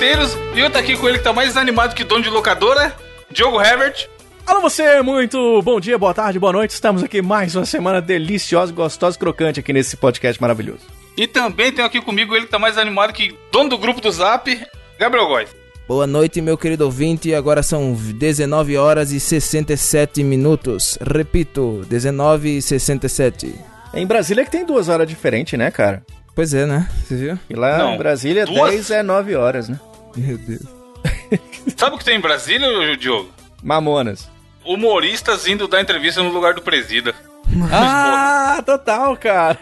Mosqueteiros. E eu tô aqui com ele que tá mais animado que dono de locadora, Diogo Herbert. Alô você, muito bom dia, boa tarde, boa noite. Estamos aqui mais uma semana deliciosa, gostosa, crocante aqui nesse podcast maravilhoso. E também tenho aqui comigo ele que tá mais animado que dono do grupo do Zap, Gabriel Góes. Boa noite, meu querido ouvinte. Agora são 19 horas e 67 minutos. Repito, 19 e 67. Em Brasília que tem duas horas diferentes, né, cara? Pois é, né? Você viu? E lá Não, em Brasília, duas? 10 é 9 horas, né? Meu Deus. Sabe o que tem em Brasília, Diogo? Mamonas. Humoristas indo dar entrevista no lugar do presida. Ah, total, cara.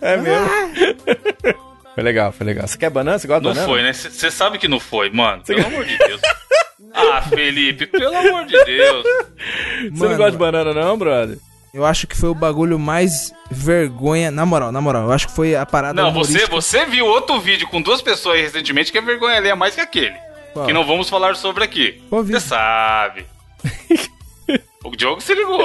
é mesmo. foi legal, foi legal. Você quer banana? Você gosta de Não banana? foi, né? Você sabe que não foi, mano. Pelo amor de Deus. Ah, Felipe, pelo amor de Deus. Você não Mano, gosta de banana, não, brother? Eu acho que foi o bagulho mais vergonha. Na moral, na moral, eu acho que foi a parada. Não, você, você viu outro vídeo com duas pessoas aí recentemente que é vergonha alheia mais que aquele. Qual? Que não vamos falar sobre aqui. Qual vídeo? Você sabe. o Diogo se ligou.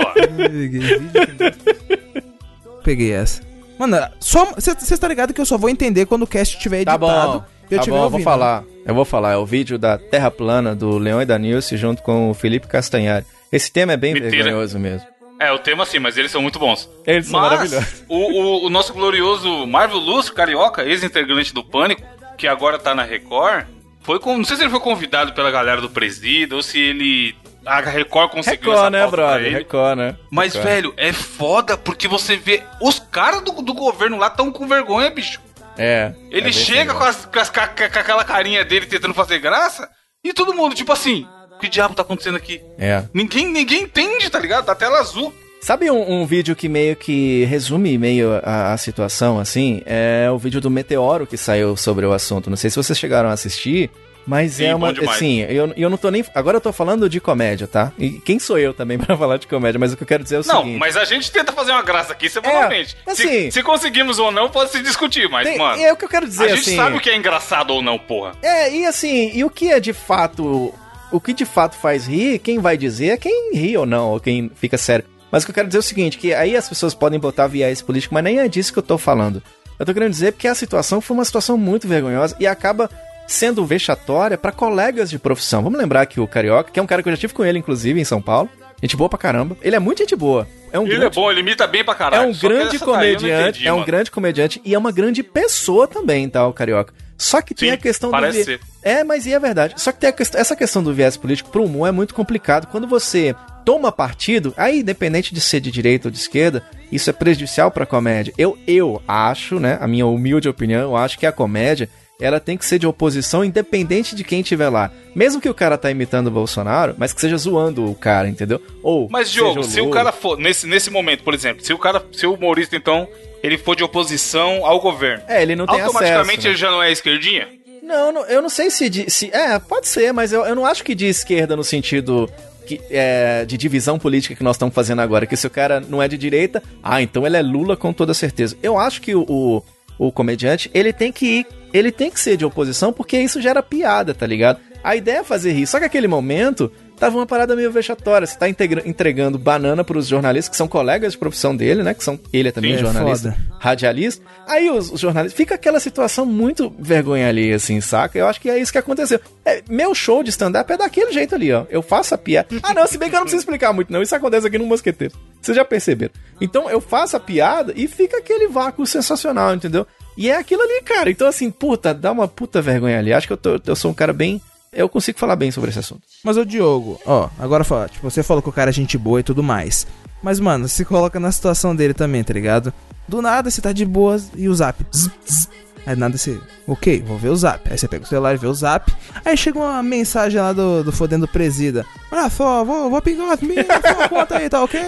Peguei essa. Mano, só. Você tá ligado que eu só vou entender quando o cast estiver Tá editado. bom. e eu tá tiver bom, eu vou ouvindo. falar. Eu vou falar. É o vídeo da Terra Plana do Leão e da Nilce junto com o Felipe Castanhari. Esse tema é bem Mentira. vergonhoso mesmo. É, o tema sim, mas eles são muito bons. Eles são Mas maravilhosos. O, o, o nosso glorioso Marvel Lúcio Carioca, ex-integrante do Pânico, que agora tá na Record, foi com, não sei se ele foi convidado pela galera do Presídio ou se ele. A Record conseguiu Record, né, brother? Record, né? Mas, Record. velho, é foda porque você vê. Os caras do, do governo lá tão com vergonha, bicho. É. Ele é chega sem com, as- com as- com aquela carinha dele tentando fazer graça e todo mundo, tipo assim, que diabo tá acontecendo aqui? É. Ninguém, ninguém entende, tá ligado? Tá tela azul. Sabe um, um vídeo que meio que resume meio a, a situação, assim? É o vídeo do Meteoro que saiu sobre o assunto. Não sei se vocês chegaram a assistir, mas Sim, é uma. Assim, eu, eu não tô nem. Agora eu tô falando de comédia, tá? E quem sou eu também pra falar de comédia? Mas o que eu quero dizer é o Não, seguinte. mas a gente tenta fazer uma graça aqui semanalmente. assim- se, se conseguimos ou não, pode se discutir, mas, Tem- mano. é o que eu quero dizer, a gente assim. sabe o que é engraçado ou não, porra. É, e assim, e o que é de fato. O que de fato faz rir, quem vai dizer é quem ri ou não, ou quem fica sério. Mas o que eu quero dizer é o seguinte: que aí as pessoas podem botar viés político, mas nem é disso que eu tô falando. Eu tô querendo dizer porque a situação foi uma situação muito vergonhosa e acaba sendo vexatória pra colegas de profissão. Vamos lembrar que o Carioca, que é um cara que eu já tive com ele, inclusive, em São Paulo. Gente boa pra caramba. Ele é muito gente boa. É um Ele grande é bom, ele imita bem pra é caralho. um Só grande comediante, entendi, é um mano. grande comediante e é uma grande pessoa também, tá, o Carioca. Só que tem Sim, a questão parece do ser. É, mas e é verdade. Só que tem a quest- essa questão do viés político pro humor é muito complicado. Quando você toma partido, aí independente de ser de direita ou de esquerda, isso é prejudicial pra comédia. Eu eu acho, né, a minha humilde opinião, eu acho que a comédia ela tem que ser de oposição independente de quem estiver lá. Mesmo que o cara tá imitando o Bolsonaro, mas que seja zoando o cara, entendeu? Ou Mas, Diogo, se o cara for, nesse, nesse momento, por exemplo, se o cara, se o humorista, então, ele for de oposição ao governo, É, ele não tem automaticamente acesso, né? ele já não é esquerdinha? Não, não, eu não sei se, de- se. É, pode ser, mas eu, eu não acho que de esquerda no sentido que, é, de divisão política que nós estamos fazendo agora. Que se o cara não é de direita, ah, então ele é Lula com toda certeza. Eu acho que o, o, o comediante, ele tem que ir. Ele tem que ser de oposição porque isso gera piada, tá ligado? A ideia é fazer rir. Só que aquele momento tava uma parada meio vexatória. Você tá entregando banana pros jornalistas, que são colegas de profissão dele, né? Que são. Ele é também Sim, é jornalista foda. radialista. Aí os, os jornalistas. Fica aquela situação muito vergonha ali, assim, saca? Eu acho que é isso que aconteceu. É, meu show de stand-up é daquele jeito ali, ó. Eu faço a piada. Ah, não, se bem que eu não preciso explicar muito, não. Isso acontece aqui no Mosqueteiro. Vocês já perceberam. Então eu faço a piada e fica aquele vácuo sensacional, entendeu? E é aquilo ali, cara. Então, assim, puta, dá uma puta vergonha ali. Acho que eu, tô- eu sou um cara bem. Eu consigo falar bem sobre esse assunto. Mas o Diogo, ó, agora fala, tipo, você falou que o cara é gente boa e tudo mais. Mas, mano, se coloca na situação dele também, tá ligado? Do nada você tá de boas e o zap. zzz, zzz. Aí nada você, ok, vou ver o zap. Aí você pega o celular e vê o zap. Aí chega uma mensagem lá do, do fodendo presida. Olha só, vou, vou pingar umas milhas sua conta aí, tá ok?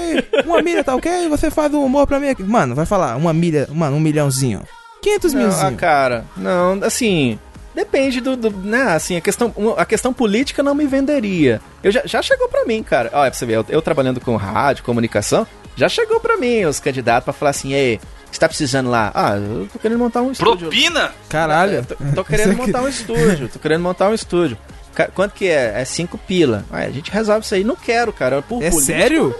Uma milha, tá ok? Você faz um humor pra mim aqui. Mano, vai falar, uma milha, mano, um milhãozinho. 500 Não, ah, milzinho. cara, não, assim, depende do, do- né, assim, a questão, a questão política não me venderia. Eu já, já chegou pra mim, cara. Olha, pra você ver, eu, eu trabalhando com rádio, comunicação, já chegou pra mim os candidatos pra falar assim, ei, você tá precisando lá? Ah, eu tô querendo montar um estúdio. Propina? Caralho. Tô, tô querendo montar um estúdio, tô querendo montar um estúdio. Quanto que é? É cinco pila. Ah, a gente resolve isso aí. Não quero, cara. Por É política, sério?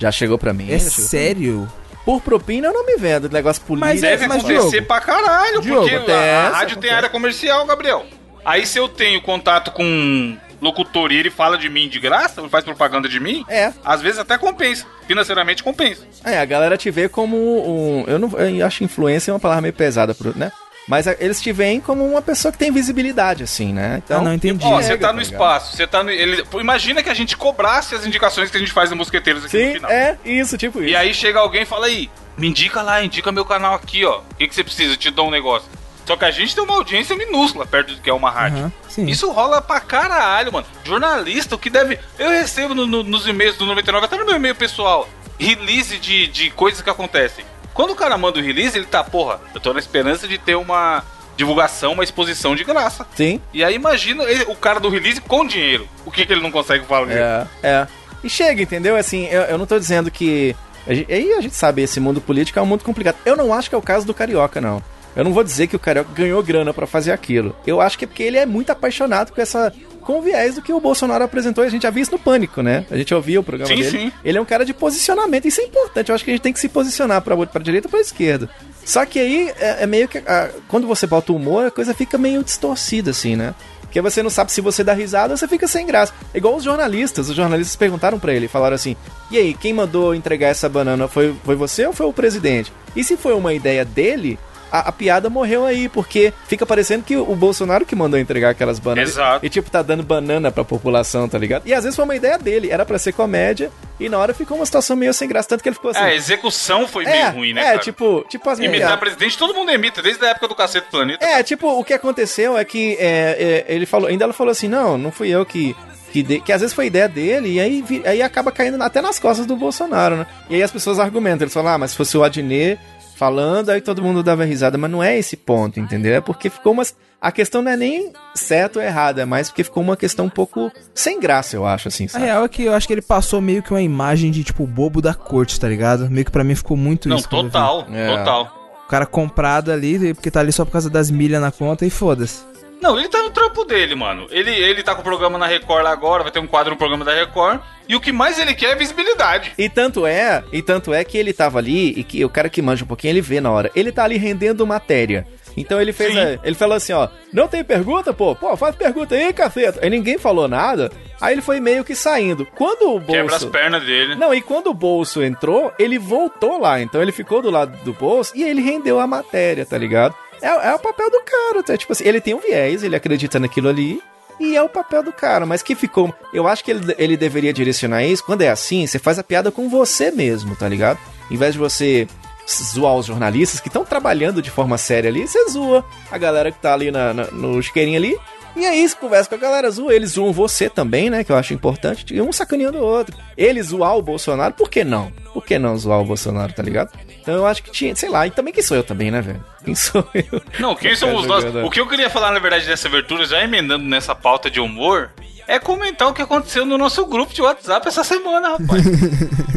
Já chegou pra mim. É chegou pra mim. Por propina eu não me vendo, negócio político. Mas Deve mas, acontecer Diogo, pra caralho, Diogo, porque a- a, acontece, rádio tem acontece. área comercial, Gabriel. Aí se eu tenho contato com um locutor e ele fala de mim de graça, faz propaganda de mim, É. às vezes até compensa. Financeiramente compensa. É, a galera te vê como um. Eu não eu acho influência é uma palavra meio pesada, né? Mas a- eles te veem como uma pessoa que tem visibilidade, assim, né? Então, Ah, não entendi. Ó, você tá tá no espaço, você tá no. Ele, imagina que a gente cobrasse as indicações que a gente faz no Mosqueteiros aqui no Sim, final. é isso, tipo isso. E aí chega alguém e fala aí, me indica lá, indica meu canal aqui, ó. O que, que você precisa? Eu te dou um negócio. Só que a gente tem uma audiência minúscula perto do que é uma rádio. Sim. Isso rola pra caralho, mano. Jornalista, o que deve. Eu recebo no- no- nos e-mails do 99, até no meu e-mail pessoal, release de, de coisas que acontecem. Quando o cara manda o release, ele tá, porra, eu tô na esperança de ter uma divulgação, uma exposição de graça. Sim. E aí imagina ele- o cara do release com dinheiro. O que, que ele não consegue falar? É, é. E chega, entendeu? Assim, eu, eu não tô dizendo que. gente- Aí a gente sabe, esse mundo político é um mundo complicado. Eu não acho que é o caso do Carioca, não. Eu não vou dizer que o Carioca ganhou grana pra fazer aquilo. Eu acho que é porque ele é muito apaixonado com essa. Com o viés do que o Bolsonaro apresentou, e a gente já viu isso no Pânico, né? A gente ouvia o programa Sim, dele. sim. Ele é um cara de posicionamento, isso é importante. Eu acho que a gente tem que se posicionar pra, pra direita ou pra esquerda. Só que aí é, é meio que. ah, quando você bota o humor, a coisa fica meio distorcida, assim, né? Porque você não sabe se você dá risada ou você fica sem graça. É igual os jornalistas. Os jornalistas perguntaram pra ele, falaram assim: E aí, quem mandou entregar essa banana foi, foi você ou foi o presidente? E se foi uma ideia dele, a, a piada morreu aí, porque fica parecendo que o Bolsonaro que mandou entregar aquelas bananas. Exato. E tipo, tá dando banana pra população, tá ligado? E às vezes foi uma ideia dele, era pra ser comédia, e na hora ficou uma situação meio sem graça, tanto que ele ficou assim. É, a execução foi meio ruim, né, é cara? tipo, tipo as Imitar minhas. presidente, todo mundo imita, desde a época do Cacete do Planeta. É, tipo, o que aconteceu é que é, é, ele falou, ainda ela falou assim, não, não fui eu que. Que, de- que às vezes foi ideia dele, e aí, aí acaba caindo até nas costas do Bolsonaro, né? E aí as pessoas argumentam, eles falam, ah, mas se fosse o Adnet falando, aí todo mundo dava risada, mas não é esse ponto, entendeu? É porque ficou uma. A questão não é nem certo ou errado, é mais porque ficou uma questão um pouco sem graça, eu acho, assim, A sabe? real é que eu acho que ele passou meio que uma imagem de, tipo, bobo da corte, tá ligado? Meio que pra mim ficou muito Não, isso. vi. total, É. total. O cara comprado ali, porque tá ali só por causa das milhas na conta e foda-se. Não, ele tá no trampo dele, mano. Ele, ele tá com o programa na Record lá agora, vai ter um quadro no programa da Record. E o que mais ele quer é visibilidade. E tanto é, e tanto é que ele tava ali e que o cara que manja um pouquinho, ele vê na hora. Ele tá ali rendendo matéria. Então ele fez, a- ele falou assim, ó, não tem pergunta, pô? Pô, faz pergunta aí, caceta. Aí ninguém falou nada. Aí ele foi meio que saindo. Quando o Quebra as bolso pernas dele. Não, e quando o bolso entrou, ele voltou lá. Então ele ficou do lado do bolso e ele rendeu a matéria, tá ligado? É, é o papel do cara, tá? Tipo assim, ele tem um viés, ele acredita naquilo ali. E é o papel do cara, mas que ficou. Eu acho que ele, ele deveria direcionar isso. Quando é assim, você faz a piada com você mesmo, tá ligado? Em vez de você zoar os jornalistas que estão trabalhando de forma séria ali, você zoa a galera que tá ali na, na- no chiqueirinho ali. E é isso, conversa com a galera, zoa. Eles zoam você também, né? Que eu acho importante. E um sacaneando o outro. Ele zoar o Bolsonaro, por que não? Por que não zoar o Bolsonaro, tá ligado? Então eu acho que tinha, sei lá, e também quem sou eu também, né, velho? Quem sou eu? Não, quem somos nós? O que eu queria falar, na verdade, dessa abertura, já emendando nessa pauta de humor, é comentar o que aconteceu no nosso grupo de WhatsApp essa semana, rapaz.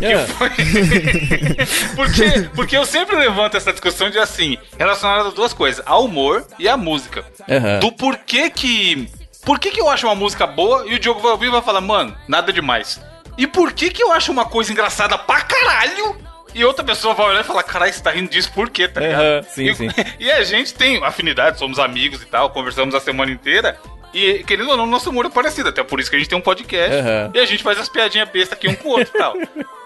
É. porque, porque eu sempre levanto essa discussão de assim, relacionada a duas coisas, ao humor e à música. Aham. Do porquê que. Por que, que eu acho uma música boa e o Diogo vai ouvir e vai falar, mano, nada demais. E por que, que eu acho uma coisa engraçada pra caralho e outra pessoa vai olhar e falar, caralho, você tá rindo disso por quê, tá ligado? Aham, sim, e, sim. e a gente tem afinidade, somos amigos e tal, conversamos a semana inteira. E querendo ou não, nosso humor é parecido, até por isso que a gente tem um podcast. Aham. E a gente faz as piadinhas bestas aqui um com o outro e tal.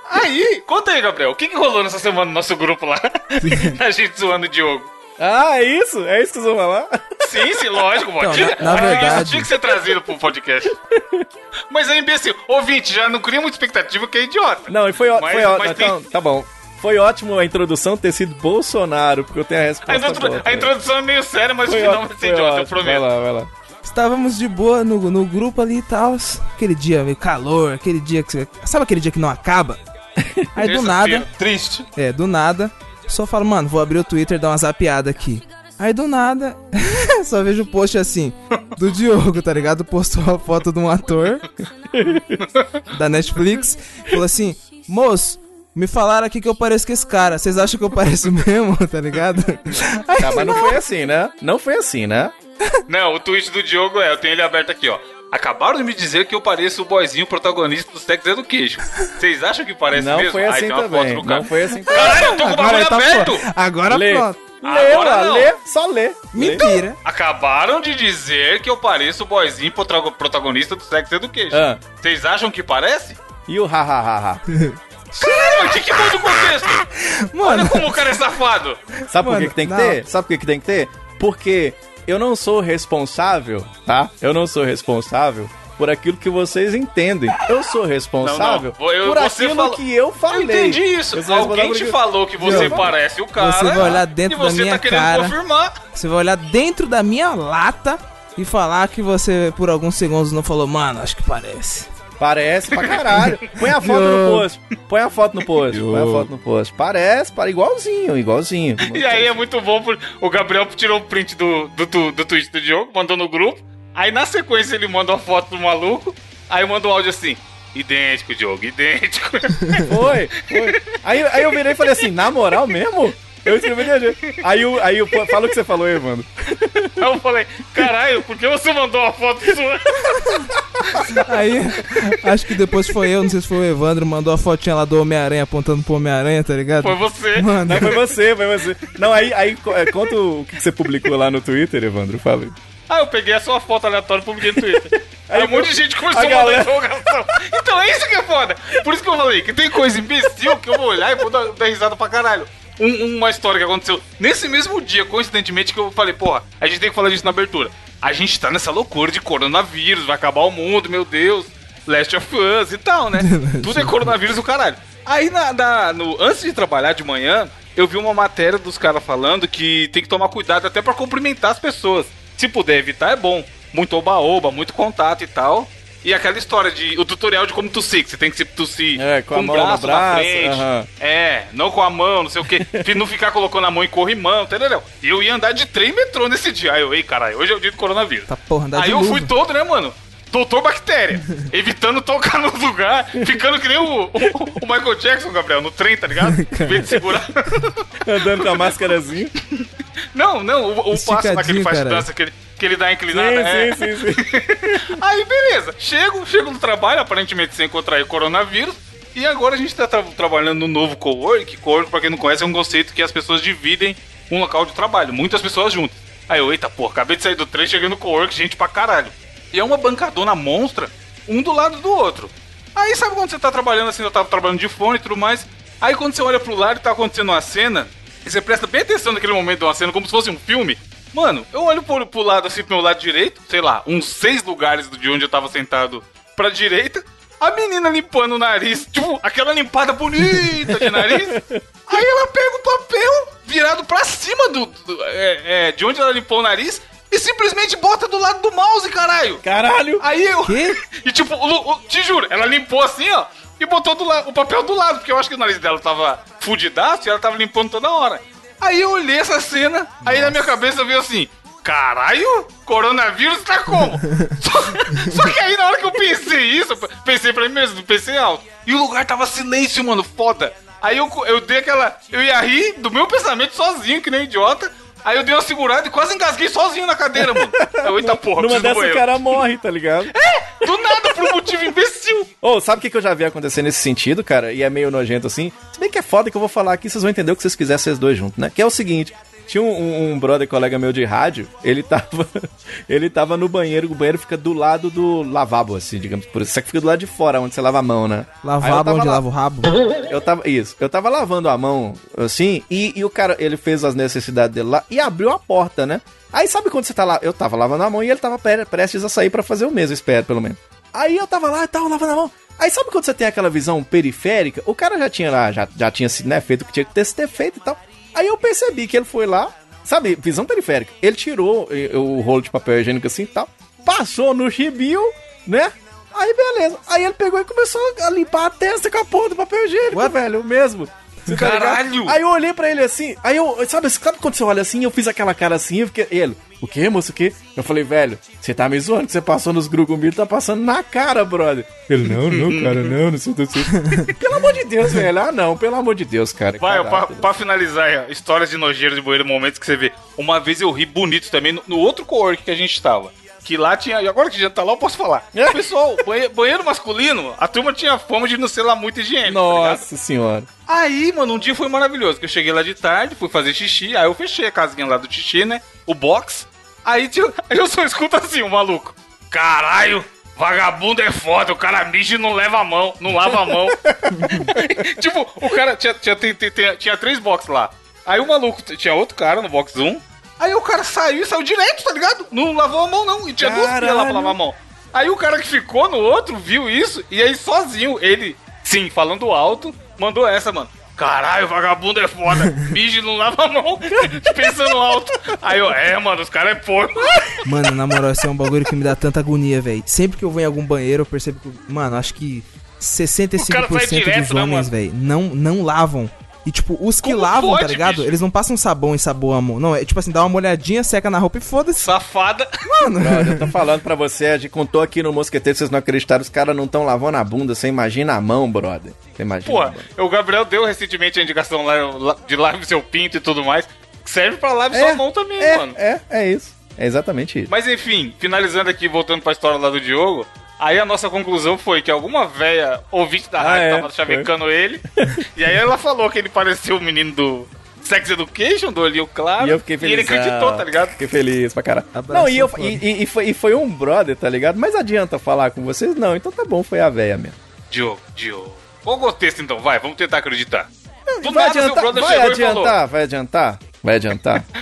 Aí, conta aí, Gabriel, o que, que rolou nessa semana no nosso grupo lá? a gente zoando o Diogo. Ah, é isso? É isso que vocês vão falar? Sim, sim, lógico, mano. Então, Tinha- na- na que verdade- Isso tinha que ser trazido pro podcast. Mas é imbecil. Ouvinte, já não cria muita expectativa que é idiota. Não, e foi, Mas- foi ótimo. mas tem- Então, tá bom. Foi ótimo a introdução ter sido Bolsonaro, porque eu tenho a A, resposta. introdu- boa, a introdução é meio séria, mas o Foi final ótimo, vai ser foi idiota, eu ótimo. Vai prometo. lá, vai lá. Estávamos de boa no, no grupo ali e tal. Aquele dia meio calor, aquele dia que você. Sabe aquele dia que não acaba? Aí do nada, Triste. é, do nada, só falo, mano, vou abrir o Twitter e dar uma zapeada aqui. Aí do nada, só vejo o post assim, do Diogo, tá ligado? Postou a foto de um ator da Netflix. Falou assim, moço, me falaram aqui que eu pareço com esse cara. Vocês acham que eu pareço mesmo, tá ligado? Tá, mas não foi assim, né? Não foi assim, né? Não, o tweet do Diogo é, eu tenho ele aberto aqui, ó. Acabaram de me dizer que eu pareço o boyzinho protagonista do Sex Education. Vocês acham que parece Não mesmo? foi Aí assim tem uma também. foto cara. Não foi assim também. Caralho, eu tô com o bagulho tá aberto! pronto. Agora Lê. pronto. Lê, Agora não. lê, só lê. Mentira. Acabaram de dizer que eu pareço o boyzinho protago- protagonista do Sex Education. Ah. Vocês acham que parece? E o ha-ha-ha-ha. Caralho, mas que que muda o contexto? Olha Mano, como o cara é safado. Sabe por que, que tem que não. ter? Sabe por que, que tem que ter? Porque eu não sou responsável, tá? Eu não sou responsável por aquilo que vocês entendem. Eu sou responsável Não, não. Eu- por aquilo falou- que eu falei. Eu entendi isso. Eu Alguém te falou que você Eu- parece o cara. Você vai olhar dentro da minha tá cara. confirmar. você vai olhar dentro da minha lata e falar que você, por alguns segundos, não falou, mano, acho que parece. Parece pra caralho. Põe a foto no post. Põe a foto no post. Põe a foto no post. Parece, para igualzinho, igualzinho. E aí é muito bom, porque o Gabriel tirou o print do, do, tu- do tweet do Diogo, mandou no grupo. Aí na sequência ele manda uma foto do maluco. Aí manda um áudio assim: idêntico, Diogo, idêntico. Foi, foi. Aí, aí eu virei e falei assim, na moral mesmo? Eu escrevi de jeito. Aí, o- aí o- fala o que você falou, Evandro. Aí eu falei: caralho, por que você mandou uma foto sua? Aí, acho que depois foi eu, não sei se foi o Evandro, mandou a fotinha lá do Homem-Aranha apontando pro Homem-Aranha, tá ligado? Foi você. Mano, Não, foi você, foi você. Não, aí, aí é, conta o que você publicou lá no Twitter, Evandro. Fala aí. Aí eu peguei a sua foto aleatória e publiquei no Twitter. Aí, Aí um monte de gente começou a a, mandar galera- interrogação. Então é isso que é foda. Por isso que eu falei que tem coisa imbecil que eu vou olhar e vou dar, dar risada pra caralho. Um- uma história que aconteceu nesse mesmo dia, coincidentemente, que eu falei, porra, a gente tem que falar disso na abertura. A gente tá nessa loucura de coronavírus, vai acabar o mundo, meu Deus. Last of Us e tal, né? Tudo é coronavírus o caralho. Aí, na, na- no, antes de trabalhar de manhã, eu vi uma matéria dos caras falando que tem que tomar cuidado até pra cumprimentar as pessoas. Se puder evitar, é bom. Muito oba-oba, muito contato e tal. E aquela história de. O tutorial de como tossir, que você tem que se tossir É, com a o mão no na braço, frente. aham. É, não com a mão, não sei o quê. não ficar colocando a mão em corrimão, entendeu? E eu ia andar de trem e metrô nesse dia. Aí eu, ei, caralho, hoje é o dia do coronavírus. tá porra, andar Aí de eu luva. fui todo, né, mano? Doutor Bactéria. evitando tocar no lugar, ficando que nem o, o, o Michael Jackson, Gabriel, no trem, tá ligado? Em vez de segurar. Andando com a máscarazinha. Não, não, o, o passo lá que ele faz caralho. dança, que ele, que ele dá a inclinada. é. Sim, sim, sim, sim. Aí, beleza. Chego, chego no trabalho, aparentemente sem contrair coronavírus. E agora a gente tá tra- trabalhando no novo cowork. Cowork, pra quem não conhece, é um conceito que as pessoas dividem um local de trabalho. Muitas pessoas juntas. Aí eu, eita porra, acabei de sair do trem, cheguei no cowork, gente pra caralho. E é uma bancadona monstra, um do lado do outro. Aí sabe quando você tá trabalhando assim, eu tava trabalhando de fone e tudo mais. Aí quando você olha pro lado e tá acontecendo uma cena, e você presta bem atenção naquele momento de uma cena, como se fosse um filme. Mano, eu olho pro, pro lado assim, pro meu lado direito, sei lá, uns seis lugares de onde eu tava sentado pra direita. A menina limpando o nariz, tipo, aquela limpada bonita de nariz. Aí ela pega o papel virado pra cima do, do- é, é, de onde ela limpou o nariz e simplesmente bota do lado do mouse, caralho. Caralho. Aí eu. Quê? E tipo, o- o- te juro, ela limpou assim, ó, e botou do la- o papel do lado, porque eu acho que o nariz dela tava fudidaço e ela tava limpando toda hora. Aí eu olhei essa cena, aí na minha cabeça veio assim. Caralho, coronavírus tá como? só, só que aí na hora que eu pensei isso, pensei pra mim mesmo, pensei alto. E o lugar tava silêncio, mano, foda. Aí eu, eu dei aquela. Eu ia rir do meu pensamento sozinho, que nem idiota. Aí eu dei uma segurada e quase engasguei sozinho na cadeira, mano. Eu, eita porra, Numa dessa o cara morre, tá ligado? Do nada, por um motivo imbecil. Ô, sabe o que, que eu já vi acontecer nesse sentido, cara? E é meio nojento assim. Se bem que é foda que eu vou falar aqui, vocês vão entender o que vocês quiserem, vocês dois juntos, né? Que é o seguinte. Tinha um, um- brother colega meu de rádio, ele tava. ele tava no banheiro, o banheiro fica do lado do lavabo, assim, digamos por isso. Só que fica do lado de fora, onde você lava a mão, né? Lavabo onde lava o rabo. Eu tava. Isso. Eu tava lavando a mão, assim, e, e o cara, ele fez as necessidades dele lá e abriu a porta, né? Aí sabe quando você tá lá? Eu tava lavando a mão e ele tava pre- prestes a sair pra fazer o mesmo, espero, pelo menos. Aí eu tava lá e tava lavando a mão. Aí sabe quando você tem aquela visão periférica? O cara já tinha lá, já, já tinha sido, né, feito o que tinha que ter, ter feito e tal. Aí eu percebi que ele foi lá, sabe, visão periférica. Ele tirou eh, o rolo de papel higiênico assim e tal, passou no chibio, né? Aí beleza. Aí ele pegou e começou a limpar a testa com a porra do papel higiênico, velho, o mesmo. Você tá? Caralho! Aí eu olhei pra ele assim, aí eu, sabe, sabe quando você olha assim, eu fiz aquela cara assim, eu fiquei, ele, o que, moço, o que? Eu falei, velho, você tá me zoando, que você passou nos grugumbis, tá passando na cara, brother. Ele, não, não, cara, não, não sei, não sei. pelo amor de Deus, velho, ah não, pelo amor de Deus, cara. Vai, pra, pra finalizar, aí, ó, histórias de nojeiro de banheiro, momentos que você vê. Uma vez eu ri bonito também no, no outro cowork que a gente tava. que lá tinha. E agora que já tá lá, eu posso falar. Pessoal, banhe- banheiro masculino, a turma tinha fama de não ser lá muito higiênico. tá? Nossa senhora. Aí, mano, um dia foi maravilhoso. Que eu cheguei lá de tarde, fui fazer xixi, aí eu fechei a casinha lá do xixi, né? O box. Aí, eu só escuto assim, o maluco. Caralho, vagabundo é foda, o cara mija e não leva a mão, não lava a mão. tipo, o cara tinha, tinha, tinha, tinha, três boxes lá. Aí o maluco, tinha outro cara no box 1. Aí o cara saiu e saiu direto, tá ligado? Não lavou a mão, não. E tinha duas Caralho. pilhas lá pra lavar a mão. Aí o cara que ficou no outro viu isso e aí sozinho, ele, sim, falando alto, mandou essa, mano. Caralho, vagabundo é foda. E não lava a mão. Pensando alto. Aí eu, é, mano, os caras é porco. Mano, na moral, esse é um bagulho que me dá tanta agonia, velho. Sempre que eu vou em algum banheiro, eu percebo que, mano, acho que O cara sai 65% direto, dos né, homens, mano? velho, não, não lavam. E, tipo, os que Como lavam, tá pode, ligado? bicho? Eles não passam sabão e sabão a mão. Não, é tipo assim, dá uma molhadinha, seca na roupa e foda-se. Safada. Brother, eu tô falando pra você, a gente contou aqui no Mosqueteiro, vocês não acreditaram, os caras não tão lavando a bunda, você imagina a mão, brother. Você imagina. Pô, a mão. o Gabriel deu recentemente a indicação de lave seu pinto e tudo mais. Serve pra lave sua mão também, é, mano. É, é isso. É exatamente isso. Mas enfim, finalizando aqui, voltando pra história lá do Diogo. Aí a nossa conclusão foi que alguma véia ouvinte da Ah, rádio é, tava chavecando ele. e aí ela falou que ele parecia o menino do Sex Education, do Olhinho Claro. E eu fiquei feliz. ele acreditou, tá ligado? Fiquei feliz pra caralho. Abraço, Não, e, eu, e, e- e foi, e foi um brother, tá ligado? Mas adianta falar com vocês? Não, então tá bom, foi a véia mesmo. Diogo, Diogo. Qual o contexto então? Vai, vamos tentar acreditar. Do vai nada, seu adiantar, brother vai chegou e adiantar, vai adiantar, vai adiantar.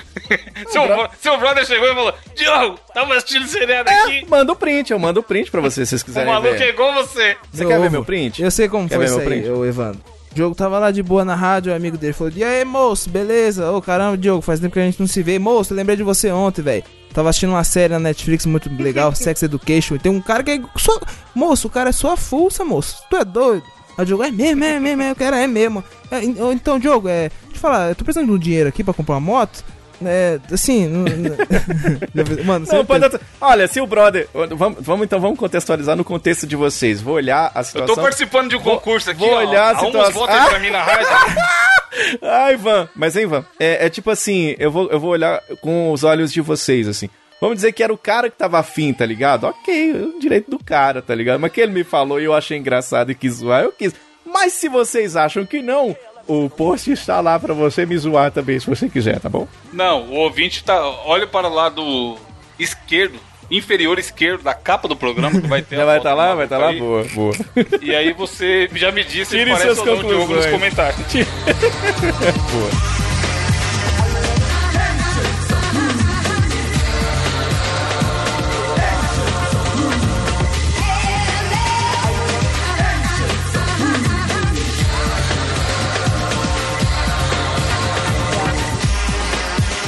Seu, bro- seu brother chegou e falou: Diogo, tava assistindo seriado é, aqui. manda o print, eu mando o print pra vocês, se vocês O quiserem maluco é ver. igual você. Você quer ver meu print? Eu sei como Quer foi ver isso meu aí, print? ô Evandro. O Diogo tava lá de boa na rádio, o amigo dele falou: E aí, moço, beleza? Ô caramba, Diogo, faz tempo que a gente não se vê. Moço, eu lembrei de você ontem, velho. Tava assistindo uma série na Netflix muito legal, Sex Education. E tem um cara que é. Sua... Moço, o cara é sua fuça, moço. Tu é doido? Aí o Diogo, é mesmo, é mesmo, é, o cara é mesmo. É, então, Diogo, é. Deixa eu falar, eu tô precisando de um dinheiro aqui pra comprar uma moto. É, assim. não- não- Mano, Não, pode... Olha, se o brother. Vamos, vamos então vamos contextualizar no contexto de vocês. Vou olhar a Eu situação. tô participando de um Vou- concurso aqui, vou ó. olhar a Arruma uns situação- votos aí pra mim na rádio. Ai, Ivan. Mas, hein, Ivan? É, é tipo assim, eu vou, eu vou olhar com os olhos de vocês, assim. Vamos dizer que era o cara que tava afim, tá ligado? Ok, o direito do cara, tá ligado? Mas que ele me falou e eu achei engraçado e quis zoar, eu quis. Mas se vocês acham que não, o post está lá pra você me zoar também, se você quiser, tá bom? Não, o ouvinte tá. Olha para o lado esquerdo, inferior esquerdo da capa do programa, que vai ter Já vai estar do lá? Vai estar lá? aí. Boa, boa. E aí você já me disse se Tire parece suas ou não o Diogo nos comentários. boa.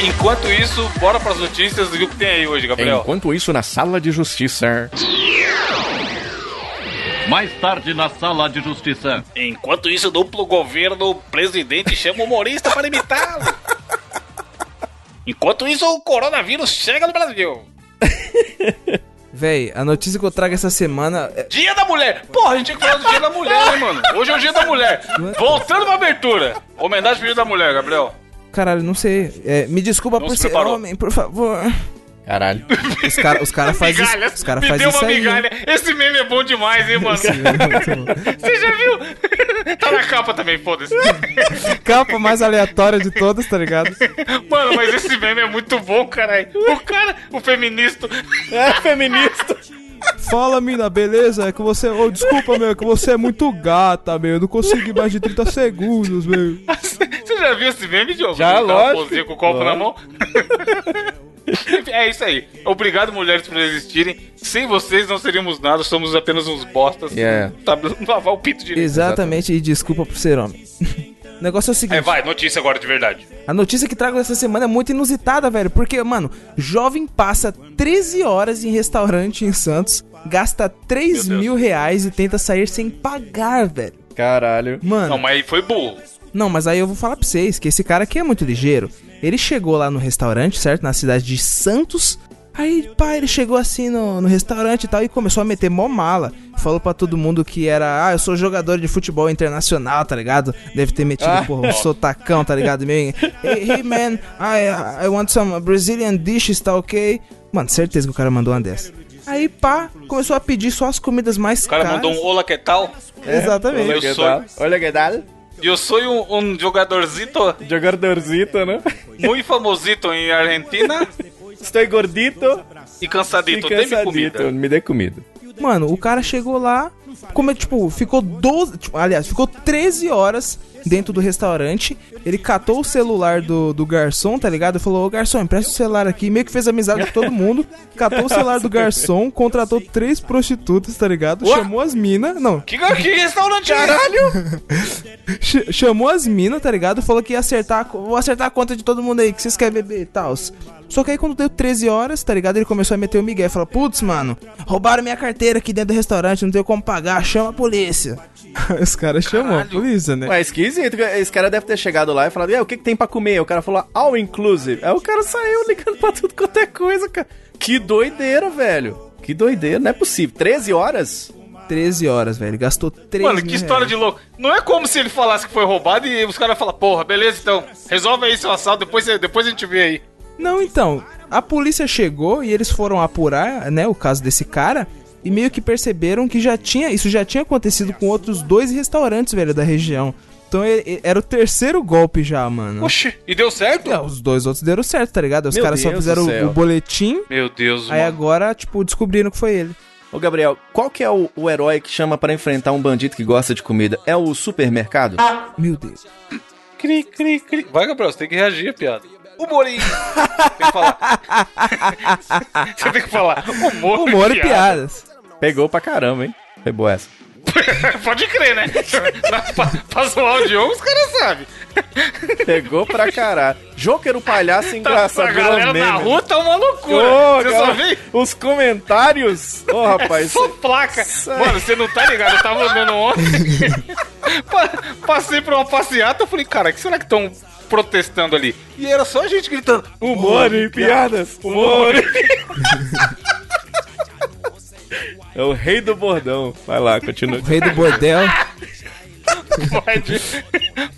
Enquanto isso, bora pras notícias do que tem aí hoje, Gabriel. Enquanto isso, na sala de justiça. Mais tarde na sala de justiça. Enquanto isso, duplo governo, o presidente chama o humorista para imitá-lo. Enquanto isso, o coronavírus chega no Brasil. Véi, a notícia que eu trago essa semana. é- Dia da Mulher! Porra, a gente tinha que falar do Dia da Mulher, né, mano? Hoje é o Dia da Mulher. Voltando pra abertura. Homenagem pro Dia da Mulher, Gabriel. Caralho, não sei. É, me desculpa Não por se ser preparou. homem, por favor. Caralho. Os caras os cara fazem isso. Os cara me faz deu isso uma aí. migalha. Esse meme é bom demais, hein, mano? É muito bom. Você já viu? tá na capa também, foda-se. Capa mais aleatória de todas, tá ligado? Mano, mas esse meme é muito bom, caralho. O cara, o feminista. É feminista. Fala, mina, beleza? É que você. Ô, desculpa, meu, é que você é muito gata, meu. Eu não consigo ir mais de 30 segundos, meu. Você já viu esse meme, Diogo? Já, lógico. com o copo na mão. é isso aí. Obrigado, mulheres, por existirem. Sem vocês não seríamos nada, somos apenas uns bostas. Yeah. Tá lavar o pinto direito. Exatamente, e desculpa por ser homem. O negócio é o seguinte. É, vai, notícia agora de verdade. A notícia que trago essa semana é muito inusitada, velho. Porque, mano, jovem passa 13 horas em restaurante em Santos, gasta 3 Meu Deus. mil reais e tenta sair sem pagar, velho. Caralho. Mano, Não, mas aí foi burro. Não, mas aí eu vou falar pra vocês que esse cara aqui é muito ligeiro. Ele chegou lá no restaurante, certo? Na cidade de Santos. Aí, pá, ele chegou assim no, no restaurante e tal e começou a meter mó mala. Falou pra todo mundo que era, ah, eu sou jogador de futebol internacional, tá ligado? Deve ter metido, Ah. porra, um sotacão, tá ligado? Meio, hey, hey, man, I, I want some Brazilian dishes, tá ok? Mano, certeza que o cara mandou uma dessa. Aí, pá, começou a pedir só as comidas mais O cara caras. mandou um olá que tal? Exatamente. Meu Olha que tal. Que tal. Eu sou um, um jogadorzito Jogadorzito, né? muito famosito em Argentina Estou gordito e e cansadito. Dê-me cansadito. comida. Me dê comida. Mano, o cara chegou lá, como, tipo, ficou 12. tipo, aliás, ficou 13 horas dentro do restaurante. Ele catou o celular do, do garçom, tá ligado? E falou: Ô garçom, empresta o celular aqui. Meio que fez amizade com todo mundo. Catou o celular do garçom, contratou três prostitutas, tá ligado? Ué? Chamou as minas. Não, Que, que restaurante Caralho! Ch- chamou as minas, tá ligado? Falou que ia acertar, vou acertar a conta de todo mundo aí, que vocês querem beber e tal. Só que aí quando deu 13 horas, tá ligado? Ele começou a meter o Miguel. Falou, putz, mano, roubaram minha carteira aqui dentro do restaurante, não tenho como pagar, chama a polícia. Os caras chamam a polícia, né? Ué, esquisito. Esse cara deve ter chegado lá e falado, e aí, o que, que tem pra comer? O cara falou, all inclusive. Aí o cara saiu ligando pra tudo quanto é coisa, cara. Que doideira, velho. Que doideira, não é possível. 13 horas? 13 horas, velho. Gastou 13 Mano, que história reais. de louco. Não é como se ele falasse que foi roubado e os caras falam, porra, beleza então, resolve aí seu assalto, depois, depois a gente vê aí. Não, então, a polícia chegou e eles foram apurar, né, o caso desse cara e meio que perceberam que já tinha, isso já tinha acontecido com outros dois restaurantes, velho, da região. Então e- e- era o terceiro golpe já, mano. Oxi, e deu certo? É, os dois outros deram certo, tá ligado? Os Meu caras só Deus fizeram do o, boletim, Meu Deus, aí mano. agora, tipo, descobriram que foi ele. Ô, Gabriel, qual que é o, o herói que chama pra enfrentar um bandido que gosta de comida? É o supermercado? Meu Deus. Cri, cri, cri. Vai, Gabriel, você tem que reagir, piada. Humorinho. tem que falar. você tem que falar. Humor, Humor e piadas. Pegou pra caramba, hein? Foi boa essa. Pode crer, né? Na- pra, pra zoar o Diogo, os caras sabem. Pegou pra caralho. Joker, o palhaço Tá, engraçado. a galera virou na meme. rua tá uma loucura. Ô, você só cara, vê Os comentários. Ô, rapaz. só placa. Mano, você não tá ligado? Eu tava andando ontem. Pa- Passei por uma passeata, eu falei, cara, o que será que estão protestando ali? E era só gente gritando. Humor e piadas. Humor e É o rei do bordão. Vai lá, continua. O rei do bordel. Vai, Di-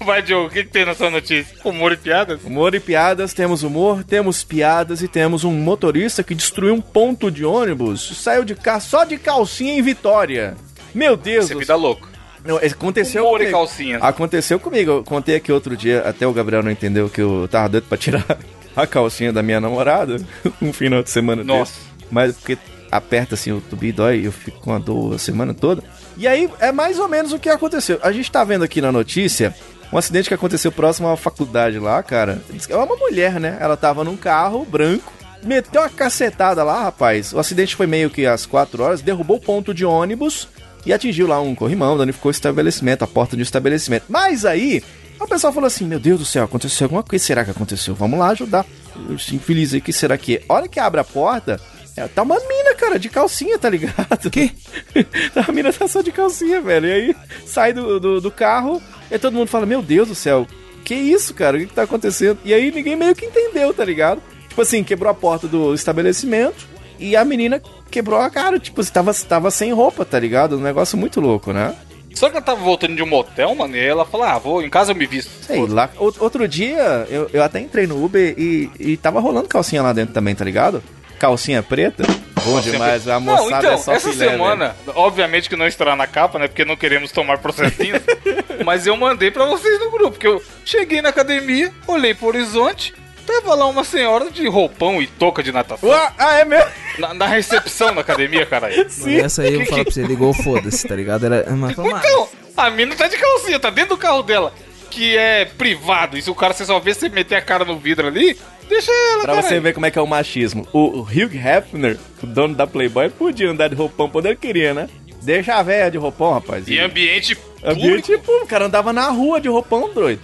Vai, Diogo, o que, que tem na sua notícia? Humor e piadas? Humor e piadas, temos humor, temos piadas e temos um motorista que destruiu um ponto de ônibus. Saiu de carro só de calcinha em Vitória. Meu Deus Você me dá louco. Não, aconteceu Humor e comigo. calcinha. Aconteceu comigo. Eu contei aqui outro dia, até o Gabriel não entendeu que eu tava doido pra tirar a calcinha da minha namorada um final de semana Nossa. desse. Mas porque aperta assim o tubi dói e eu fico com a dor a semana toda. E aí é mais ou menos o que aconteceu. A gente tá vendo aqui na notícia um acidente que aconteceu próximo à faculdade lá, cara. É uma mulher, né? Ela tava num carro branco. Meteu uma cacetada lá, rapaz. O acidente foi meio que às 4 horas, derrubou o ponto de ônibus e atingiu lá um corrimão, danificou o estabelecimento, a porta de um estabelecimento. Mas aí, o pessoal falou assim: Meu Deus do céu, aconteceu alguma coisa? Será que aconteceu? Vamos lá ajudar. Esse infeliz aí, que será que é? Hora que abre a porta, é, tá uma mina, cara, de calcinha, tá ligado? Que? a mina tá só de calcinha, velho. E aí sai do, do, do carro e todo mundo fala: Meu Deus do céu, que isso, cara? O que, que tá acontecendo? E aí ninguém meio que entendeu, tá ligado? Tipo assim, quebrou a porta do estabelecimento e a menina quebrou a cara. Tipo, tava, tava sem roupa, tá ligado? Um negócio muito louco, né? Só que ela tava voltando de um motel, mano, e ela falou, ah, vou, em casa eu me visto. Sei lá. O- Outro dia, eu, eu até entrei no Uber e, e tava rolando calcinha lá dentro também, tá ligado? Calcinha preta. Bom demais, a Não, moçada então, é só essa filé, semana, obviamente que não estará na capa, né? Porque não queremos tomar processinho. mas eu mandei pra vocês no grupo, que eu cheguei na academia, olhei pro horizonte, tava lá uma senhora de roupão e touca de natação. ah, é mesmo? Na, na recepção da academia, caralho. Sim. Essa aí eu vou falar pra você, ligou foda-se, tá ligado? Era uma Então, a mina tá de calcinha, tá dentro do carro dela, que é privado. E se o cara você só vê você meter a cara no vidro ali, deixa ela, Pra você ver como é que é o machismo. O, Hugh Hefner, o dono da Playboy, podia andar de roupão quando ele queria, né? Deixa a velha de roupão, rapaz. E ambiente Ambiente público. público. O cara andava na rua de roupão, doido.